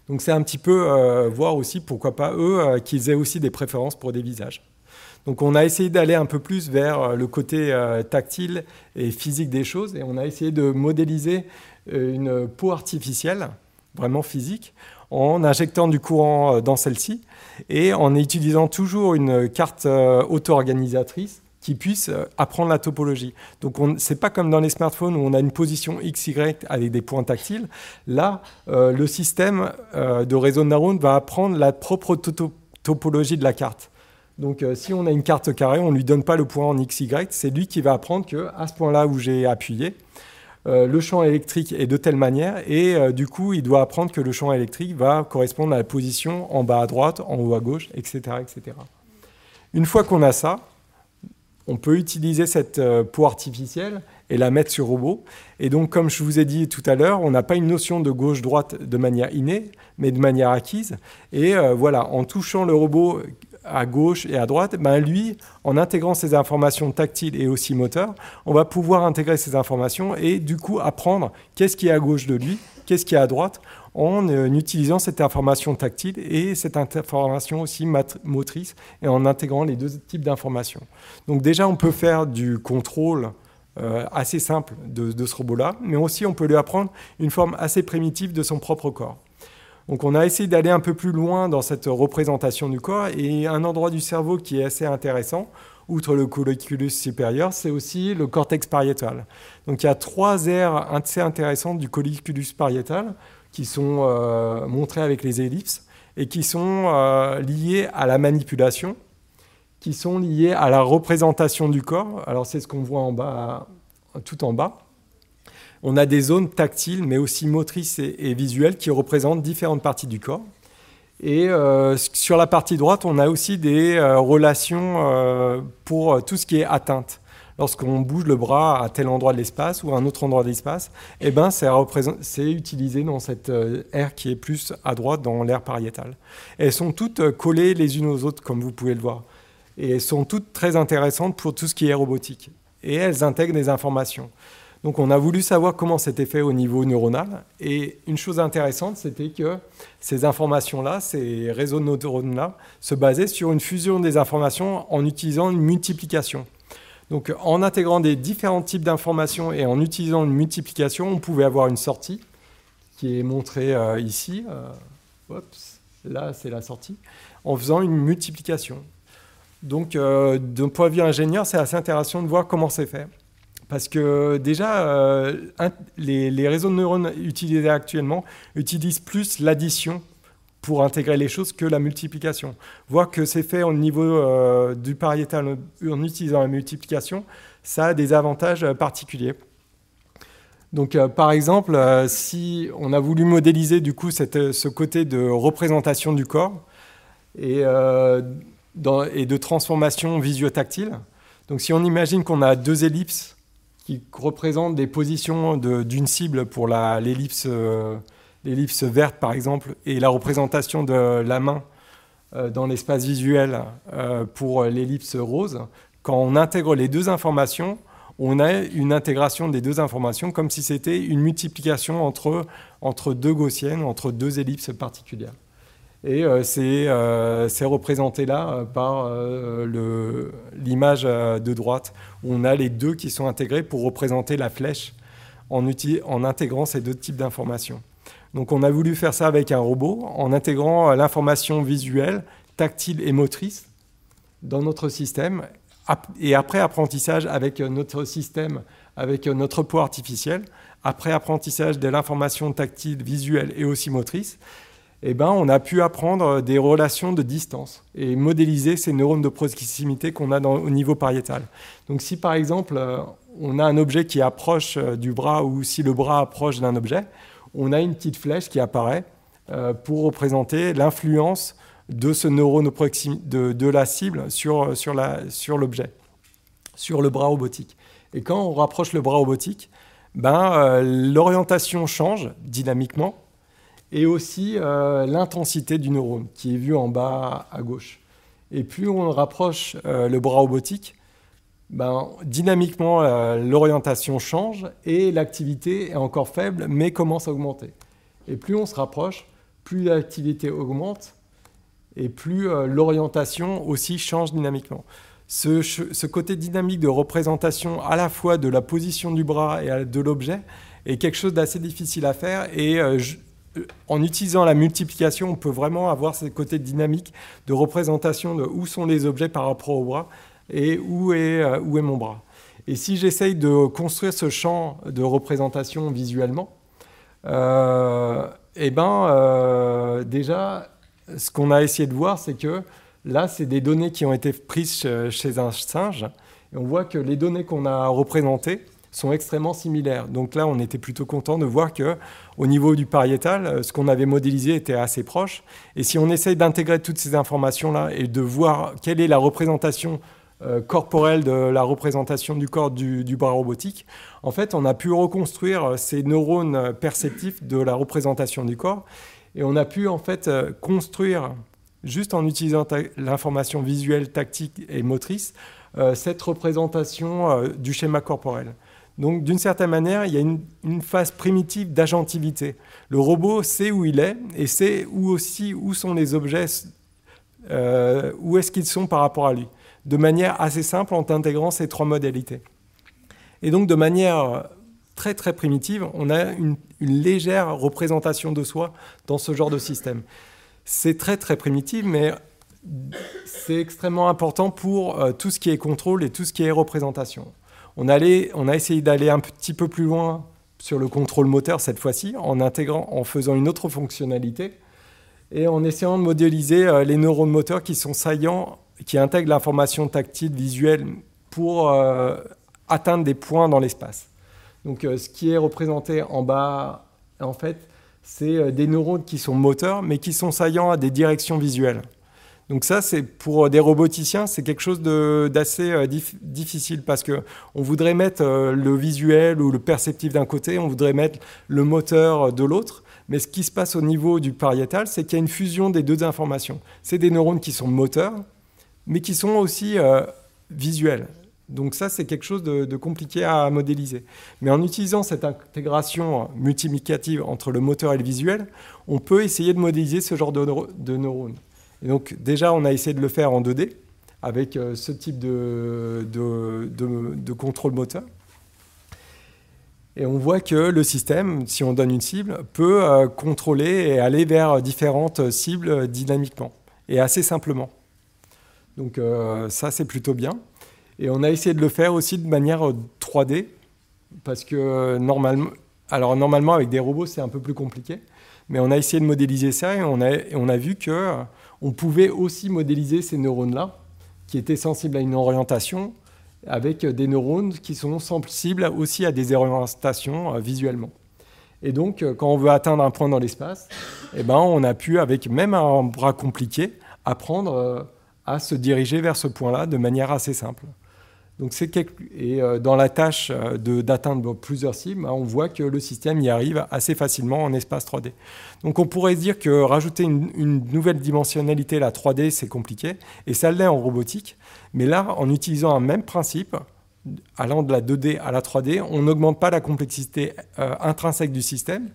Donc c'est un petit peu voir aussi pourquoi pas eux qu'ils aient aussi des préférences pour des visages. Donc on a essayé d'aller un peu plus vers euh, le côté euh, tactile et physique des choses et on a essayé de modéliser euh, une peau artificielle, vraiment physique, en injectant du courant dans celle-ci et en utilisant toujours une carte auto-organisatrice qui puisse apprendre la topologie. Donc ce n'est pas comme dans les smartphones où on a une position XY avec des points tactiles. Là, le système de réseau de neurones va apprendre la propre topologie de la carte. Donc euh, si on a une carte carrée, on ne lui donne pas le point en x, y, c'est lui qui va apprendre qu'à ce point-là où j'ai appuyé, euh, le champ électrique est de telle manière, et euh, du coup, il doit apprendre que le champ électrique va correspondre à la position en bas à droite, en haut à gauche, etc. etc. Une fois qu'on a ça, on peut utiliser cette peau artificielle et la mettre sur robot. Et donc, comme je vous ai dit tout à l'heure, on n'a pas une notion de gauche-droite de manière innée, mais de manière acquise. Et voilà, en touchant le robot à gauche et à droite, ben lui, en intégrant ces informations tactiles et aussi moteurs, on va pouvoir intégrer ces informations et du coup apprendre qu'est-ce qui est à gauche de lui, qu'est-ce qui est à droite, en euh, utilisant cette information tactile et cette information aussi motrice et en intégrant les deux types d'informations. Donc déjà, on peut faire du contrôle euh, assez simple de, de ce robot-là, mais aussi on peut lui apprendre une forme assez primitive de son propre corps. Donc on a essayé d'aller un peu plus loin dans cette représentation du corps et un endroit du cerveau qui est assez intéressant, outre le colliculus supérieur, c'est aussi le cortex pariétal. Donc il y a trois aires assez intéressantes du colliculus pariétal qui sont euh, montrées avec les ellipses et qui sont euh, liées à la manipulation, qui sont liées à la représentation du corps. Alors c'est ce qu'on voit en bas, tout en bas on a des zones tactiles, mais aussi motrices et, visuelles qui représentent différentes parties du corps. Et euh, sur la partie droite, on a aussi des euh, relations euh, pour tout ce qui est atteinte. Lorsqu'on bouge le bras à tel endroit de l'espace ou à un autre endroit de l'espace, eh ben, c'est utilisé dans cette aire qui est plus à droite, dans l'aire pariétale. elles sont toutes collées les unes aux autres, comme vous pouvez le voir. Et elles sont toutes très intéressantes pour tout ce qui est robotique. Et elles intègrent des informations. Donc on a voulu savoir comment c'était fait au niveau neuronal. Et une chose intéressante, c'était que ces informations-là, ces réseaux de neurones-là, se basaient sur une fusion des informations en utilisant une multiplication. Donc en intégrant des différents types d'informations et en utilisant une multiplication, on pouvait avoir une sortie qui est montrée euh, ici. Euh, là, c'est la sortie. En faisant une multiplication. Donc euh, d'un point de vue ingénieur, c'est assez intéressant de voir comment c'est fait. Parce que déjà, euh, les, réseaux de neurones utilisés actuellement utilisent plus l'addition pour intégrer les choses que la multiplication. Voir que c'est fait au niveau euh, du pariétal en utilisant la multiplication, ça a des avantages euh, particuliers. Donc, par exemple, si on a voulu modéliser du coup ce côté de représentation du corps et, et de transformation visio-tactile, donc si on imagine qu'on a deux ellipses qui représentent des positions d'une cible pour euh, l'ellipse verte, par exemple, et la représentation de la main euh, dans l'espace visuel euh, pour l'ellipse rose. Quand on intègre les deux informations, on a une intégration des deux informations comme si c'était une multiplication entre, entre deux gaussiennes, entre deux ellipses particulières. Et euh, euh, c'est représenté là euh, par l'image de droite, où on a les deux qui sont intégrés pour représenter la flèche en, en intégrant ces deux types d'informations. Donc on a voulu faire ça avec un robot, en intégrant l'information visuelle, tactile et motrice dans notre système, et après apprentissage avec notre système, avec notre peau artificielle, après apprentissage de l'information tactile, visuelle et aussi motrice, eh ben, on a pu apprendre des relations de distance et modéliser ces neurones de proximité qu'on a au niveau pariétal. Donc si par exemple euh, on a un objet qui approche euh, du bras ou si le bras approche d'un objet, on a une petite flèche qui apparaît euh, pour représenter l'influence de ce neurone de, de, la cible sur, l'objet, sur, sur le bras robotique. Et quand on rapproche le bras robotique, ben, l'orientation change dynamiquement et aussi euh, l'intensité du neurone qui est vue en bas à gauche. Et plus on rapproche euh, le bras robotique, ben, dynamiquement euh, l'orientation change et l'activité est encore faible mais commence à augmenter. Et plus on se rapproche, plus l'activité augmente et plus l'orientation aussi change dynamiquement. Ce, côté dynamique de représentation à la fois de la position du bras et de l'objet est quelque chose d'assez difficile à faire et en utilisant la multiplication, on peut vraiment avoir ce côté dynamique de représentation de où sont les objets par rapport au bras et où est, euh, où est mon bras. Et si j'essaye de construire ce champ de représentation visuellement, euh, eh ben, euh, déjà, ce qu'on a essayé de voir, c'est que là, c'est des données qui ont été prises chez un singe. Et on voit que les données qu'on a représentées, sont extrêmement similaires. Donc là, on était plutôt content de voir que au niveau du pariétal, euh, ce qu'on avait modélisé était assez proche. Et si on essaye d'intégrer toutes ces informations-là et de voir quelle est la représentation corporelle de la représentation du corps du, bras robotique, en fait, on a pu reconstruire ces neurones perceptifs de la représentation du corps et on a pu en fait construire, juste en utilisant l'information visuelle, tactique et motrice, cette représentation du schéma corporel. Donc d'une certaine manière, il y a une, phase primitive d'agentivité. Le robot sait où il est et sait aussi où sont les objets, euh, où est-ce qu'ils sont par rapport à lui, de manière assez simple en intégrant ces trois modalités. Et donc de manière très très primitive, on a une, légère représentation de soi dans ce genre de système. C'est très très primitif, mais c'est extrêmement important pour euh, tout ce qui est contrôle et tout ce qui est représentation. On, a essayé d'aller un petit peu plus loin sur le contrôle moteur cette fois-ci, en intégrant, en faisant une autre fonctionnalité et en essayant de modéliser euh, les neurones moteurs qui sont saillants, qui intègrent l'information tactile, visuelle pour euh, atteindre des points dans l'espace. Donc, euh, ce qui est représenté en bas, en fait, c'est des neurones qui sont moteurs, mais qui sont saillants à des directions visuelles. Donc ça, c'est pour des roboticiens, c'est quelque chose d'assez euh, difficile parce que on voudrait mettre euh, le visuel ou le perceptif d'un côté, on voudrait mettre le moteur de l'autre. Mais ce qui se passe au niveau du pariétal, c'est qu'il y a une fusion des deux informations. C'est des neurones qui sont moteurs, mais qui sont aussi euh, visuels. Donc ça, c'est quelque chose de, compliqué à modéliser. Mais en utilisant cette intégration multiplicative entre le moteur et le visuel, on peut essayer de modéliser ce genre de neurones. Donc déjà, on a essayé de le faire en 2D avec euh, ce type de, contrôle moteur. Et on voit que le système, si on donne une cible, peut euh, contrôler et aller vers différentes cibles dynamiquement et assez simplement. Donc euh, ça, c'est plutôt bien. Et on a essayé de le faire aussi de manière 3D, parce que normalement, alors normalement avec des robots, c'est un peu plus compliqué. Mais on a essayé de modéliser ça et on a vu que on pouvait aussi modéliser ces neurones-là, qui étaient sensibles à une orientation, avec des neurones qui sont sensibles aussi à des orientations euh, visuellement. Et donc, euh, quand on veut atteindre un point dans l'espace, eh ben, on a pu, avec même un bras compliqué, apprendre euh, à se diriger vers ce point-là de manière assez simple. Donc c'est Et euh, dans la tâche euh, d'atteindre plusieurs cibles, hein, on voit que le système y arrive assez facilement en espace 3D. Donc on pourrait dire que rajouter une, nouvelle dimensionnalité, la 3D, c'est compliqué, et ça l'est en robotique. Mais là, en utilisant un même principe, allant de la 2D à la 3D, on n'augmente pas la complexité euh, intrinsèque du système.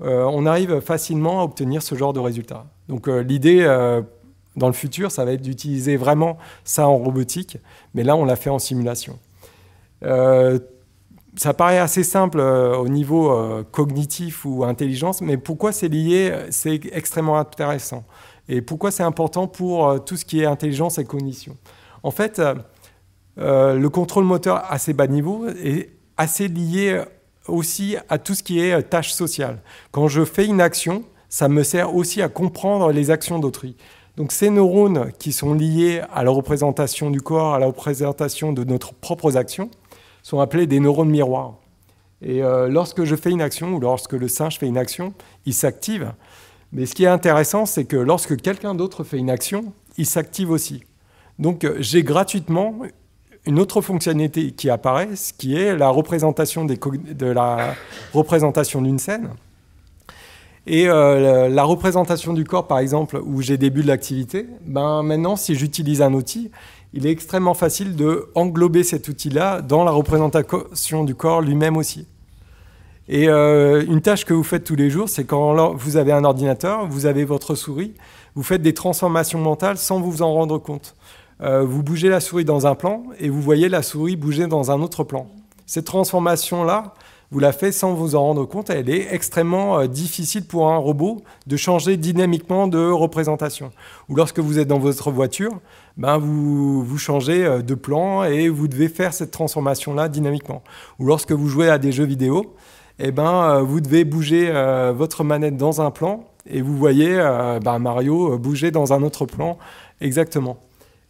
on arrive facilement à obtenir ce genre de résultat. Donc l'idée dans le futur, ça va être d'utiliser vraiment ça en robotique, mais là, on l'a fait en simulation. Euh, ça paraît assez simple euh, au niveau euh, cognitif ou intelligence, mais pourquoi c'est lié C'est extrêmement intéressant. Et pourquoi c'est important pour tout ce qui est intelligence et cognition En fait, le contrôle moteur à ces bas niveaux est assez lié aussi à tout ce qui est tâche sociale. Quand je fais une action, ça me sert aussi à comprendre les actions d'autrui. Donc ces neurones qui sont liés à la représentation du corps, à la représentation de notre propres actions, sont appelés des neurones miroirs. Et euh, lorsque je fais une action ou lorsque le singe fait une action, il s'active. Mais ce qui est intéressant, c'est que lorsque quelqu'un d'autre fait une action, il s'active aussi. Donc euh, j'ai gratuitement une autre fonctionnalité qui apparaît, ce qui est la représentation de la représentation d'une scène. Et euh, la représentation du corps, par exemple, où j'ai des bulles d'activité, ben maintenant, si j'utilise un outil, il est extrêmement facile de englober cet outil-là dans la représentation du corps lui-même aussi. Et euh, une tâche que vous faites tous les jours, c'est quand vous avez un ordinateur, vous avez votre souris, vous faites des transformations mentales sans vous en rendre compte. Euh, vous bougez la souris dans un plan et vous voyez la souris bouger dans un autre plan. Cette transformation-là, vous la faites sans vous en rendre compte. Elle est extrêmement euh, difficile pour un robot de changer dynamiquement de représentation. Ou lorsque vous êtes dans votre voiture, ben vous, vous changez euh, de plan et vous devez faire cette transformation-là dynamiquement. Ou lorsque vous jouez à des jeux vidéo, eh ben, euh, vous devez bouger votre manette dans un plan et vous voyez ben, Mario bouger dans un autre plan exactement.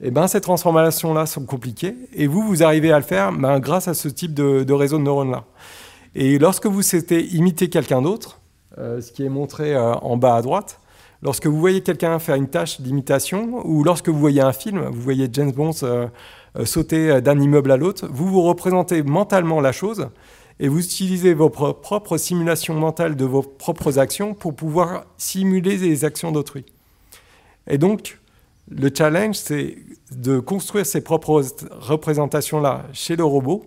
Eh ben, ces transformations-là sont compliquées et vous, vous arrivez à le faire ben, grâce à ce type de, de réseau de neurones-là. Et lorsque vous souhaitez imiter quelqu'un d'autre, euh, ce qui est montré euh, en bas à droite, Lorsque vous voyez quelqu'un faire une tâche d'imitation, ou lorsque vous voyez un film, vous voyez James Bond sauter d'un immeuble à l'autre, vous vous représentez mentalement la chose et vous utilisez vos propres simulations mentales de vos propres actions pour pouvoir simuler les actions d'autrui. Et donc, le challenge, c'est de construire ces propres représentations-là chez le robot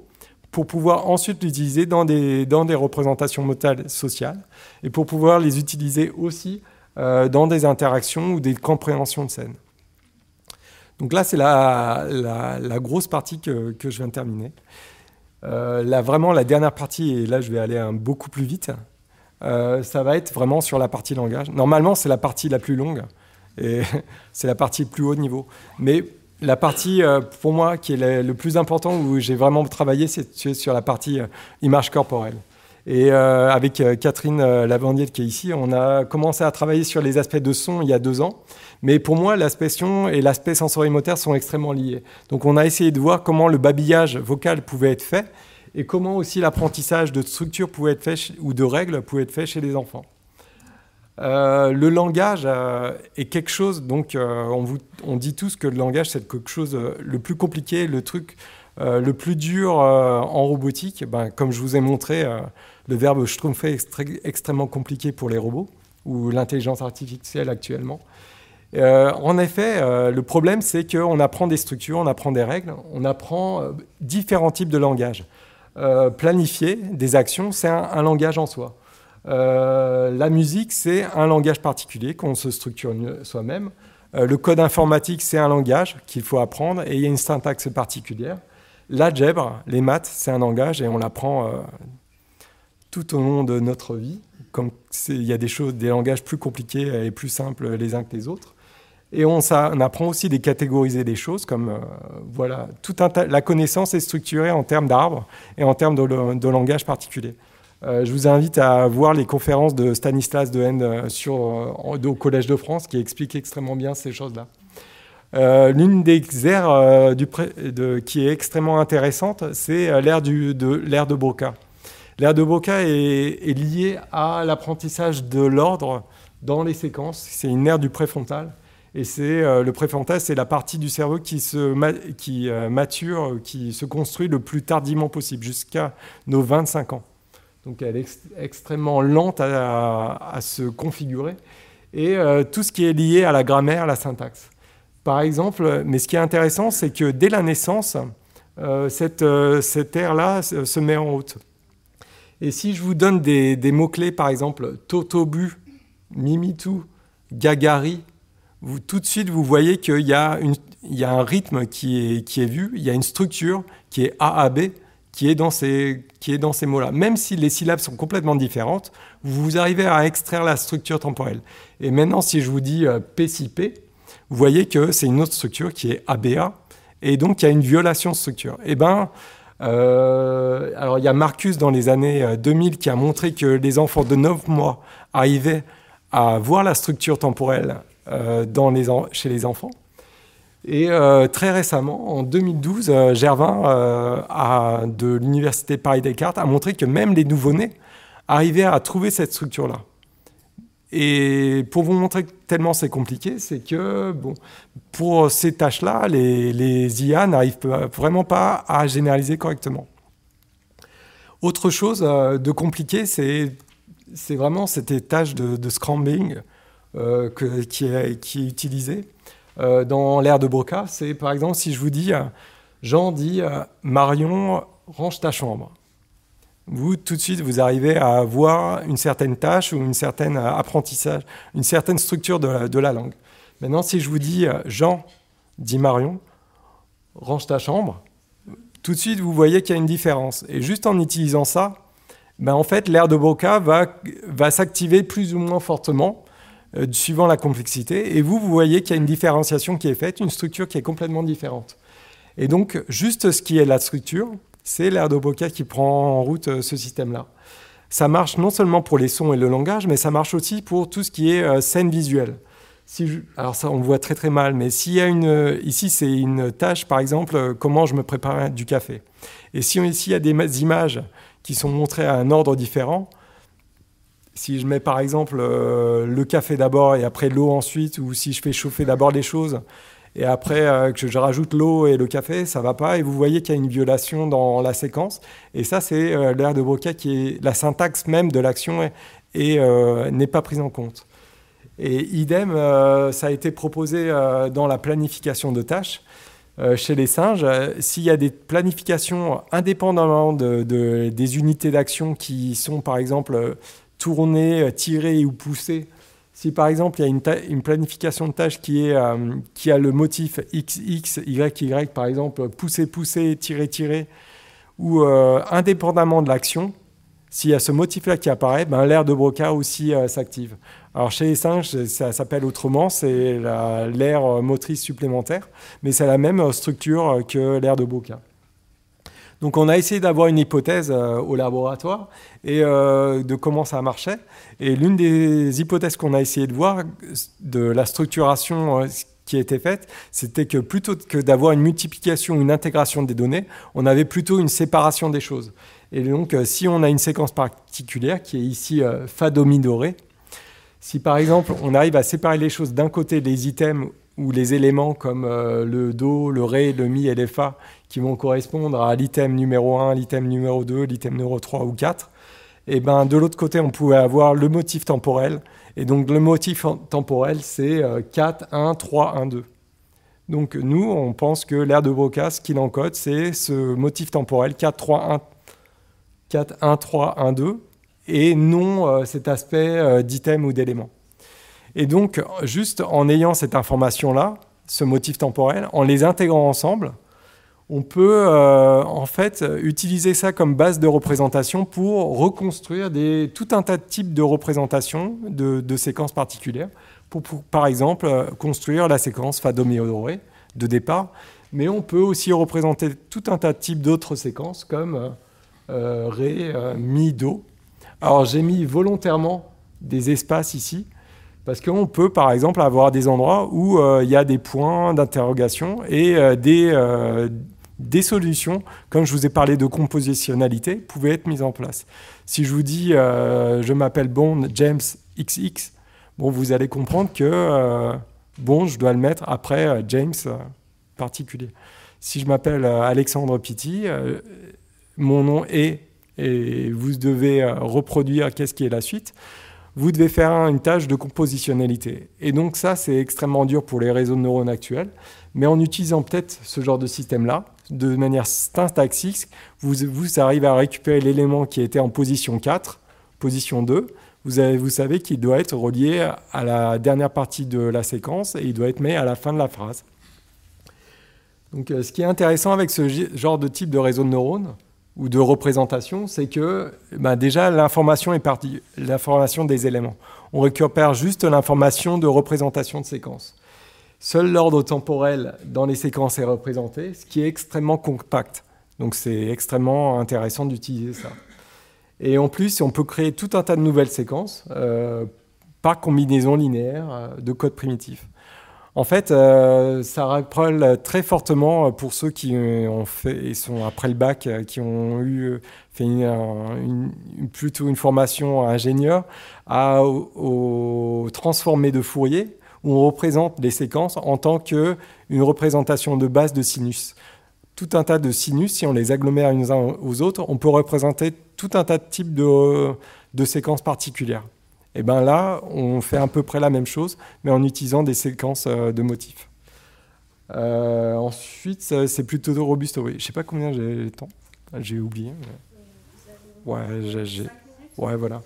pour pouvoir ensuite l'utiliser dans des, dans des représentations mentales sociales et pour pouvoir les utiliser aussi euh, dans des interactions ou des compréhensions de scène. Donc là, c'est la, la, grosse partie que, que je viens de terminer. Euh, vraiment, la dernière partie, et là, je vais aller beaucoup plus vite, euh, ça va être vraiment sur la partie langage. Normalement, c'est la partie la plus longue et [laughs] c'est la partie plus haut niveau. Mais la partie, euh, pour moi, qui est le, plus important, où j'ai vraiment travaillé, c'est sur la partie image corporelle. Et avec Catherine Lavandier qui est ici, on a commencé à travailler sur les aspects de son il y a deux ans. Mais pour moi, l'aspect son et l'aspect sensorimoteur sont extrêmement liés. Donc on a essayé de voir comment le babillage vocal pouvait être fait et comment aussi l'apprentissage de structures pouvait être fait ou de règles pouvait être fait chez les enfants. Euh, le langage euh, est quelque chose, donc euh, on, dit tous que le langage c'est quelque chose le plus compliqué, le truc le plus dur en robotique. Ben, comme je vous ai montré, le verbe schtroumpfer est extrêmement compliqué pour les robots ou l'intelligence artificielle actuellement. En effet, le problème, c'est qu'on apprend des structures, on apprend des règles, on apprend différents types de langage. planifier des actions, c'est un, langage en soi. La musique, c'est un langage particulier qu'on se structure soi-même. le code informatique, c'est un langage qu'il faut apprendre et il y a une syntaxe particulière. L'algèbre, les maths, c'est un langage et on l'apprend tout au long de notre vie. Comme il y a des choses, des langages plus compliqués et plus simples les uns que les autres. Et on, apprend aussi à catégoriser des choses, comme euh, voilà, tout la connaissance est structurée en termes d'arbres et en termes de, langage particulier. Euh, je vous invite à voir les conférences de Stanislas Dehaene euh, sur, au Collège de France qui expliquent extrêmement bien ces choses-là. L'une des aires qui est extrêmement intéressante, c'est l'ère de, Broca. L'ère de Broca est, est liée à l'apprentissage de l'ordre dans les séquences. C'est une ère du préfrontal. Et c'est euh, le préfrontal, c'est la partie du cerveau qui se qui euh, mature, qui se construit le plus tardivement possible, jusqu'à nos 25 ans. Donc elle est extrêmement lente à, se configurer. Et euh, tout ce qui est lié à la grammaire, à la syntaxe. Par exemple, mais ce qui est intéressant, c'est que dès la naissance, cette, cette aire-là se met en route. Et si je vous donne des, mots-clés, par exemple, Totobu, Mimitou, Gagari, tout de suite, vous voyez qu'il y, a un rythme qui est, qui est vu, il y a une structure qui est AAB, qui est dans ces, qui est dans ces mots-là. Même si les syllabes sont complètement différentes, vous arrivez à extraire la structure temporelle. Et maintenant, si je vous dis euh, P6P, vous voyez que c'est une autre structure qui est ABA, et donc il y a une violation de structure. Eh ben, euh, alors il y a Marcus dans les années 2000 euh, qui a montré que les enfants de 9 mois arrivaient à voir la structure temporelle euh, chez les enfants. Et euh, très récemment, en 2012, euh, Gervin à, de l'Université Paris-Descartes a montré que même les nouveau-nés arrivaient à trouver cette structure-là. Et pour vous montrer tellement c'est compliqué, c'est que bon, pour ces tâches-là, les, IA n'arrivent vraiment pas à généraliser correctement. Autre chose de compliqué, c'est vraiment cette tâche de, scrambling euh, qui, est, qui, est, utilisé euh, dans l'ère de Broca. C'est par exemple si je vous dis, euh, Jean dit, Marion, range ta chambre. Vous, tout de suite, vous arrivez à avoir une certaine tâche ou une certaine apprentissage, une certaine structure de la, de la langue. Maintenant, si je vous dis, Jean, dit Marion, range ta chambre, tout de suite, vous voyez qu'il y a une différence. Et juste en utilisant ça, ben en fait, l'air de Broca va, va s'activer plus ou moins fortement euh, suivant la complexité. Et vous, vous voyez qu'il y a une différenciation qui est faite, une structure qui est complètement différente. Et donc, juste ce qui est la structure, c'est l'air de qui prend en route euh, ce système-là. Ça marche non seulement pour les sons et le langage, mais ça marche aussi pour tout ce qui est euh, scène visuelle. Si alors ça, on le voit très très mal, mais s'il y a une, ici c'est une tâche, par exemple, comment je me prépare du café. Et si ici il y a des images qui sont montrées à un ordre différent, si je mets par exemple le café d'abord et après l'eau ensuite, ou si je fais chauffer d'abord les choses et après que je rajoute l'eau et le café, ça va pas. Et vous voyez qu'il y a une violation dans la séquence. Et ça, c'est l'air de Broca qui est la syntaxe même de l'action et, n'est pas prise en compte. Et idem, ça a été proposé dans la planification de tâches. Euh, chez les singes, euh, s'il y a des planifications indépendamment des unités d'action qui sont par exemple tournées, tirées ou poussées, si par exemple il y a une, planification de tâches qui, est, euh, qui a le motif XX, YY par exemple, pousser, pousser, tirer, tirer, ou indépendamment de l'action, s'il y a ce motif-là qui apparaît, ben, l'air de Broca aussi s'active. Alors chez les singes, ça s'appelle autrement, c'est l'air motrice supplémentaire, mais c'est la même structure que l'air de Broca. Donc on a essayé d'avoir une hypothèse euh, au laboratoire et euh, de comment ça marchait. Et l'une des hypothèses qu'on a essayé de voir de la structuration euh, qui a été faite, c'était que plutôt que d'avoir une multiplication, une intégration des données, on avait plutôt une séparation des choses. Et donc si on a une séquence particulière qui est ici Fa do mi doré, si par exemple on arrive à séparer les choses d'un côté les items ou les éléments comme le Do, le Ré, le Mi et les Fa qui vont correspondre à l'item numéro 1, l'item numéro 2, l'item numéro 3 ou 4, et ben de l'autre côté on pouvait avoir le motif temporel. Et donc le motif temporel c'est 4, 1, 3, 1, 2. Donc nous on pense que l'air de Broca, ce qu'il encode, c'est ce motif temporel 4, 3, 1, 4, 1, 3, 1, 2 et non euh, cet aspect euh, d'item ou d'élément. Et donc, juste en ayant cette information-là, ce motif temporel, en les intégrant ensemble, on peut euh, en fait utiliser ça comme base de représentation pour reconstruire tout un tas de types de représentations de, séquences particulières, pour, par exemple construire la séquence Fa Do de départ, mais on peut aussi représenter tout un tas de types d'autres séquences comme Ré, Mi, Do, alors j'ai mis volontairement des espaces ici, parce qu'on peut par exemple avoir des endroits où euh, il y a des points d'interrogation et euh, des, euh, des solutions, comme je vous ai parlé de compositionnalité, pouvaient être mises en place. Si je vous dis je m'appelle Bond James XX, bon, vous allez comprendre que Bond, je dois le mettre après James particulier. Si je m'appelle Alexandre Pitti, mon nom est et vous devez euh, reproduire qu'est-ce qui est la suite, vous devez faire une tâche de compositionnalité. Et donc ça, c'est extrêmement dur pour les réseaux de neurones actuels, mais en utilisant peut-être ce genre de système-là, de manière syntaxique, vous, arrivez à récupérer l'élément qui était en position 4, position 2, vous, avez, vous savez qu'il doit être relié à la dernière partie de la séquence et il doit être mis à la fin de la phrase. Donc, euh, ce qui est intéressant avec ce genre de type de réseau de neurones, ou de représentation, c'est que bah, déjà l'information est partie, l'information des éléments. On récupère juste l'information de représentation de séquence. Seul l'ordre temporel dans les séquences est représenté, ce qui est extrêmement compact. Donc c'est extrêmement intéressant d'utiliser ça. Et en plus, on peut créer tout un tas de nouvelles séquences euh, par combinaison linéaire euh, de code primitif. En fait, euh, ça rappelle très fortement pour ceux qui ont fait sont après le bac, qui ont eu fait plutôt une formation ingénieur, à, au, transformé de Fourier, où on représente les séquences en tant qu'une représentation de base de sinus. Tout un tas de sinus, si on les agglomère les uns aux autres, on peut représenter tout un tas de types de séquences particulières. Et eh bien là, on fait à peu près la même chose, mais en utilisant des séquences euh, de motifs. Euh, ensuite, c'est plutôt robuste. Oui. Je ne sais pas combien j'ai le temps. J'ai oublié. Ouais, j'ai... ouais, voilà.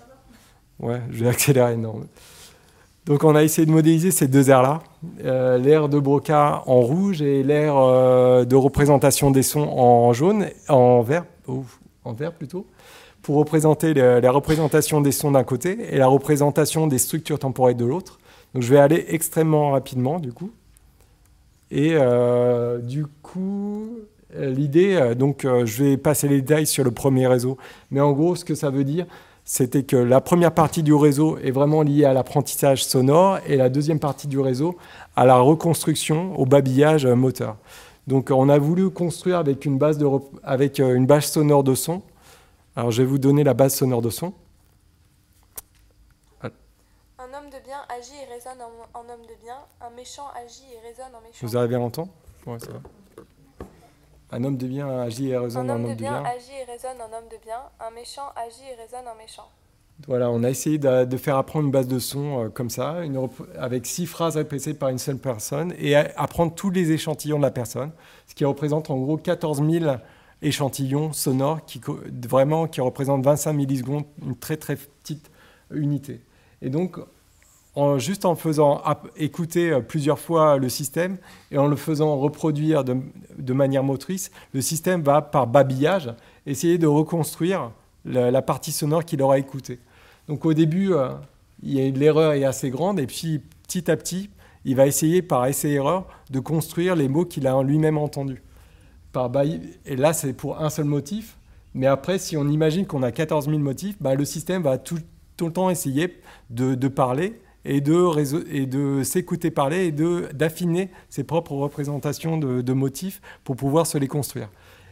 Ouais, je vais accélérer. Non. Donc, on a essayé de modéliser ces deux aires-là. Euh, l'air de Broca en rouge et l'air de représentation des sons en jaune, en vert, en vert plutôt pour représenter la représentation des sons d'un côté et la représentation des structures temporelles de l'autre. Donc je vais aller extrêmement rapidement du coup. Et euh, du coup, l'idée, euh, donc euh, je vais passer les détails sur le premier réseau, mais en gros, ce que ça veut dire, c'était que la première partie du réseau est vraiment liée à l'apprentissage sonore et la deuxième partie du réseau à la reconstruction, au babillage moteur. Donc on a voulu construire avec une base, de, avec une base sonore de son alors je vais vous donner la base sonore de son. agit et résonne en, homme de bien. Un méchant agit et résonne en méchant. Vous arrivez à l'entendre? Ouais, ça va. Un homme de bien agit et résonne en homme de bien. Un homme de bien agit et résonne en homme de bien. Un méchant agit et résonne en méchant. Voilà, on a essayé de, faire apprendre une base de son euh, comme ça, avec six phrases répétées par une seule personne, et apprendre tous les échantillons de la personne, ce qui représente en gros 14 000 échantillons sonores qui, vraiment, qui représentent 25 millisecondes, une très très petite unité. Et donc, juste en faisant écouter euh, plusieurs fois le système et en le faisant reproduire de, manière motrice, le système va, par babillage, essayer de reconstruire la, partie sonore qu'il aura écoutée. Donc au début, euh, l'erreur est assez grande, et puis petit à petit, il va essayer par essai-erreur de construire les mots qu'il a lui-même entendus. Et là, c'est pour un seul motif. Mais après, si on imagine qu'on a 14 000 motifs, bah, le système va tout, le temps essayer de, parler et de, de s'écouter parler et d'affiner ses propres représentations de, de, motifs pour pouvoir se les construire.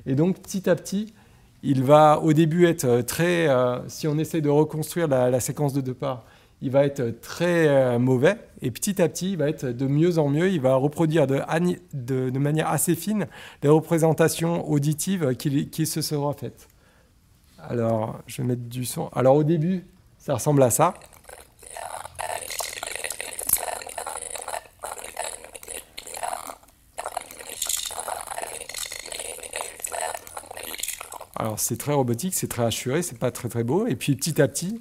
Et donc, petit à petit, il va au début être très, euh, si on essaie de reconstruire la, séquence de départ, il va être très euh, mauvais et petit à petit, il va être de mieux en mieux. Il va reproduire de, de, manière assez fine les représentations auditives qui, qui se seront faites. Alors, je vais mettre du son. Alors, au début, ça ressemble à ça. Alors c'est très robotique, c'est très assuré, c'est pas très très beau. Et puis petit à petit,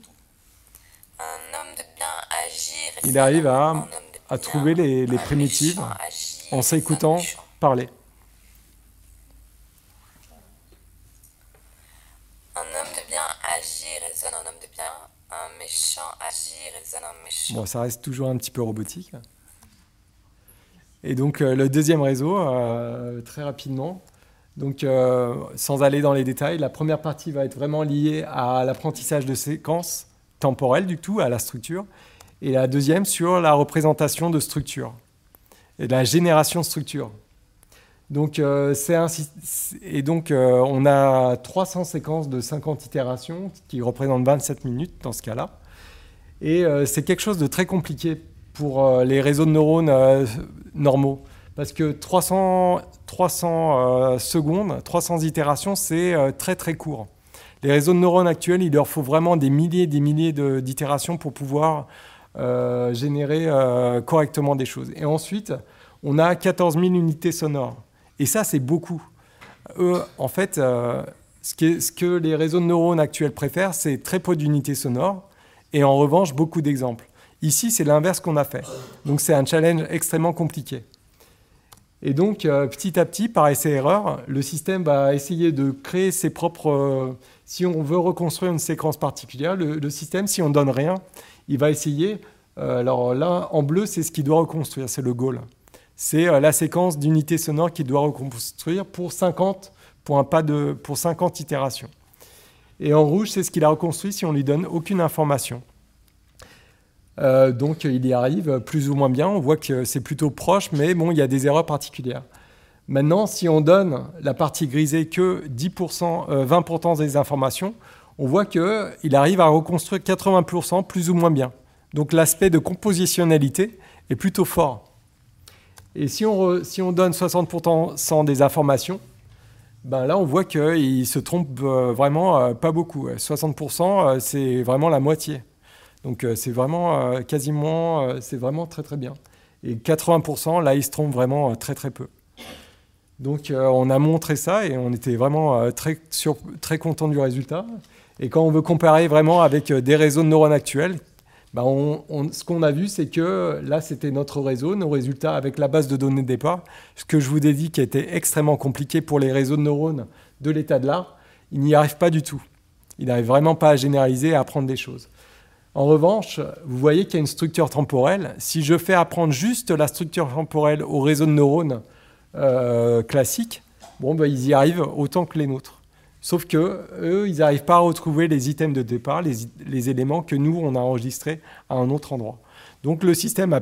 il arrive à, à trouver les, les primitives en s'écoutant parler. Un homme de bien agit, résonne un homme de bien. Un méchant agit, résonne un méchant. Bon, ça reste toujours un petit peu robotique. Et donc euh, le deuxième réseau, euh, très rapidement, donc, euh, sans aller dans les détails, la première partie va être vraiment liée à l'apprentissage de séquences temporelles, du tout, à la structure, et la deuxième sur la représentation de structure et la génération de structure. Donc, euh, et donc euh, on a 300 séquences de 50 itérations qui représentent 27 minutes dans ce cas-là. Et c'est quelque chose de très compliqué pour les réseaux de neurones normaux. Parce que 300, 300 euh, secondes, 300 itérations, c'est euh, très très court. Les réseaux de neurones actuels, il leur faut vraiment des milliers et des milliers d'itérations pour pouvoir euh, générer correctement des choses. Et ensuite, on a 14 000 unités sonores. Et ça, c'est beaucoup. En fait, ce, que les réseaux de neurones actuels préfèrent, c'est très peu d'unités sonores et en revanche, beaucoup d'exemples. Ici, c'est l'inverse qu'on a fait. Donc, c'est un challenge extrêmement compliqué. Et donc, euh, petit à petit, par essai-erreur, le système va essayer de créer ses propres... Euh, si on veut reconstruire une séquence particulière, le, système, si on ne donne rien, il va essayer... Euh, alors là, en bleu, c'est ce qu'il doit reconstruire, c'est le goal. C'est la séquence d'unités sonores qu'il doit reconstruire pour 50, pour, un pas de, pour 50 itérations. Et en rouge, c'est ce qu'il a reconstruit si on lui donne aucune information. Euh, donc il y arrive plus ou moins bien. On voit que c'est plutôt proche, mais bon, il y a des erreurs particulières. Maintenant, si on donne la partie grisée que 10%, 20% euh, des informations, on voit qu'il arrive à reconstruire 80% plus ou moins bien. Donc l'aspect de compositionnalité est plutôt fort. Et si on, si on donne 60% des informations, ben là on voit qu'il se trompe euh, vraiment pas beaucoup. 60% c'est vraiment la moitié. Donc euh, c'est vraiment euh, quasiment, euh, c'est vraiment très très bien. Et 80%, là, ils se trompent vraiment très très peu. Donc on a montré ça et on était vraiment très, sur, très content du résultat. Et quand on veut comparer vraiment avec des réseaux de neurones actuels, bah, ce qu'on a vu, c'est que là, c'était notre réseau, nos résultats avec la base de données de départ. Ce que je vous ai dit qui était extrêmement compliqué pour les réseaux de neurones de l'état de l'art, il n'y arrive pas du tout. Il n'arrive vraiment pas à généraliser à apprendre des choses. En revanche, vous voyez qu'il y a une structure temporelle. Si je fais apprendre juste la structure temporelle au réseau de neurones euh, classique, bon, ben, ils y arrivent autant que les nôtres. Sauf que eux, ils n'arrivent pas à retrouver les items de départ, les, éléments que nous, on a enregistrés à un autre endroit. Donc le système,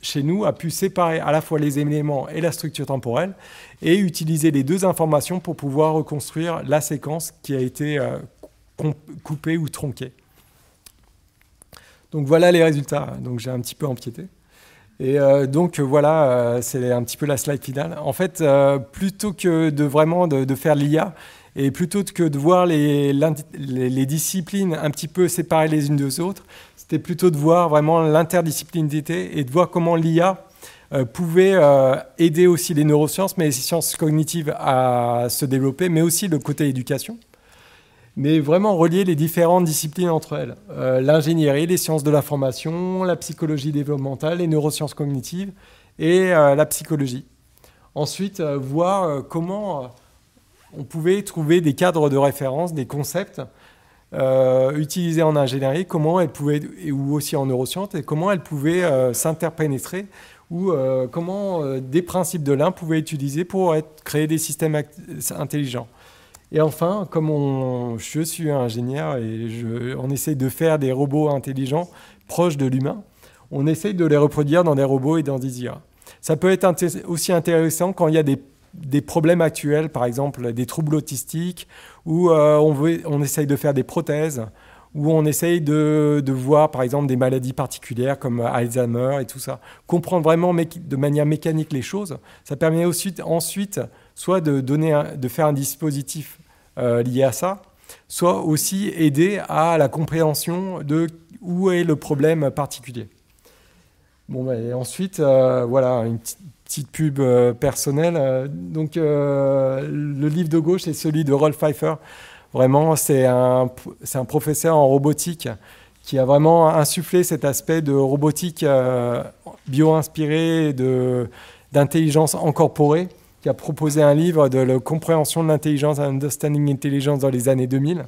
chez nous, a pu séparer à la fois les éléments et la structure temporelle et utiliser les deux informations pour pouvoir reconstruire la séquence qui a été euh, coupée ou tronquée. Donc voilà les résultats. Donc j'ai un petit peu empiété. Et euh, donc voilà, euh, c'est un petit peu la slide finale. En fait, euh, plutôt que de vraiment de, faire l'IA, et plutôt que de voir les, les, disciplines un petit peu séparées les unes des autres, c'était plutôt de voir vraiment l'interdisciplinarité et de voir comment l'IA pouvait aider aussi les neurosciences, mais les sciences cognitives à se développer, mais aussi le côté éducation mais vraiment relier les différentes disciplines entre elles. Euh, l'ingénierie, les sciences de l'information, la psychologie développementale, les neurosciences cognitives et euh, la psychologie. Ensuite, euh, voir comment on pouvait trouver des cadres de référence, des concepts utilisés en ingénierie, comment elles pouvaient, ou aussi en neurosciences, et comment elles pouvaient s'interpénétrer, ou comment des principes de l'un pouvaient être utilisés pour créer des systèmes intelligents. Et enfin, comme je suis ingénieur et on essaye de faire des robots intelligents proches de l'humain, on essaye de les reproduire dans des robots et dans des IA. Ça peut être aussi intéressant quand il y a des, problèmes actuels, par exemple des troubles autistiques, où euh, on, essaye de faire des prothèses, où on essaye de, voir par exemple des maladies particulières comme Alzheimer et tout ça. Comprendre vraiment de manière mécanique les choses, ça permet aussi, ensuite soit de faire un dispositif euh, lié à ça, soit aussi aider à la compréhension de où est le problème particulier. Bon, et ensuite, euh, voilà, une petite pub euh, personnelle. donc, le livre de gauche, c'est celui de Rolf Pfeiffer. Vraiment, c'est un, un, professeur en robotique qui a vraiment insufflé cet aspect de robotique bio-inspirée, d'intelligence incorporée qui a proposé un livre de la compréhension de l'intelligence, Understanding Intelligence dans les années 2000,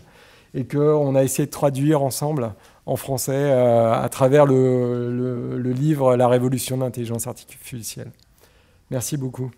et qu'on a essayé de traduire ensemble en français euh, à travers le, le, livre La révolution de l'intelligence artificielle. Merci beaucoup.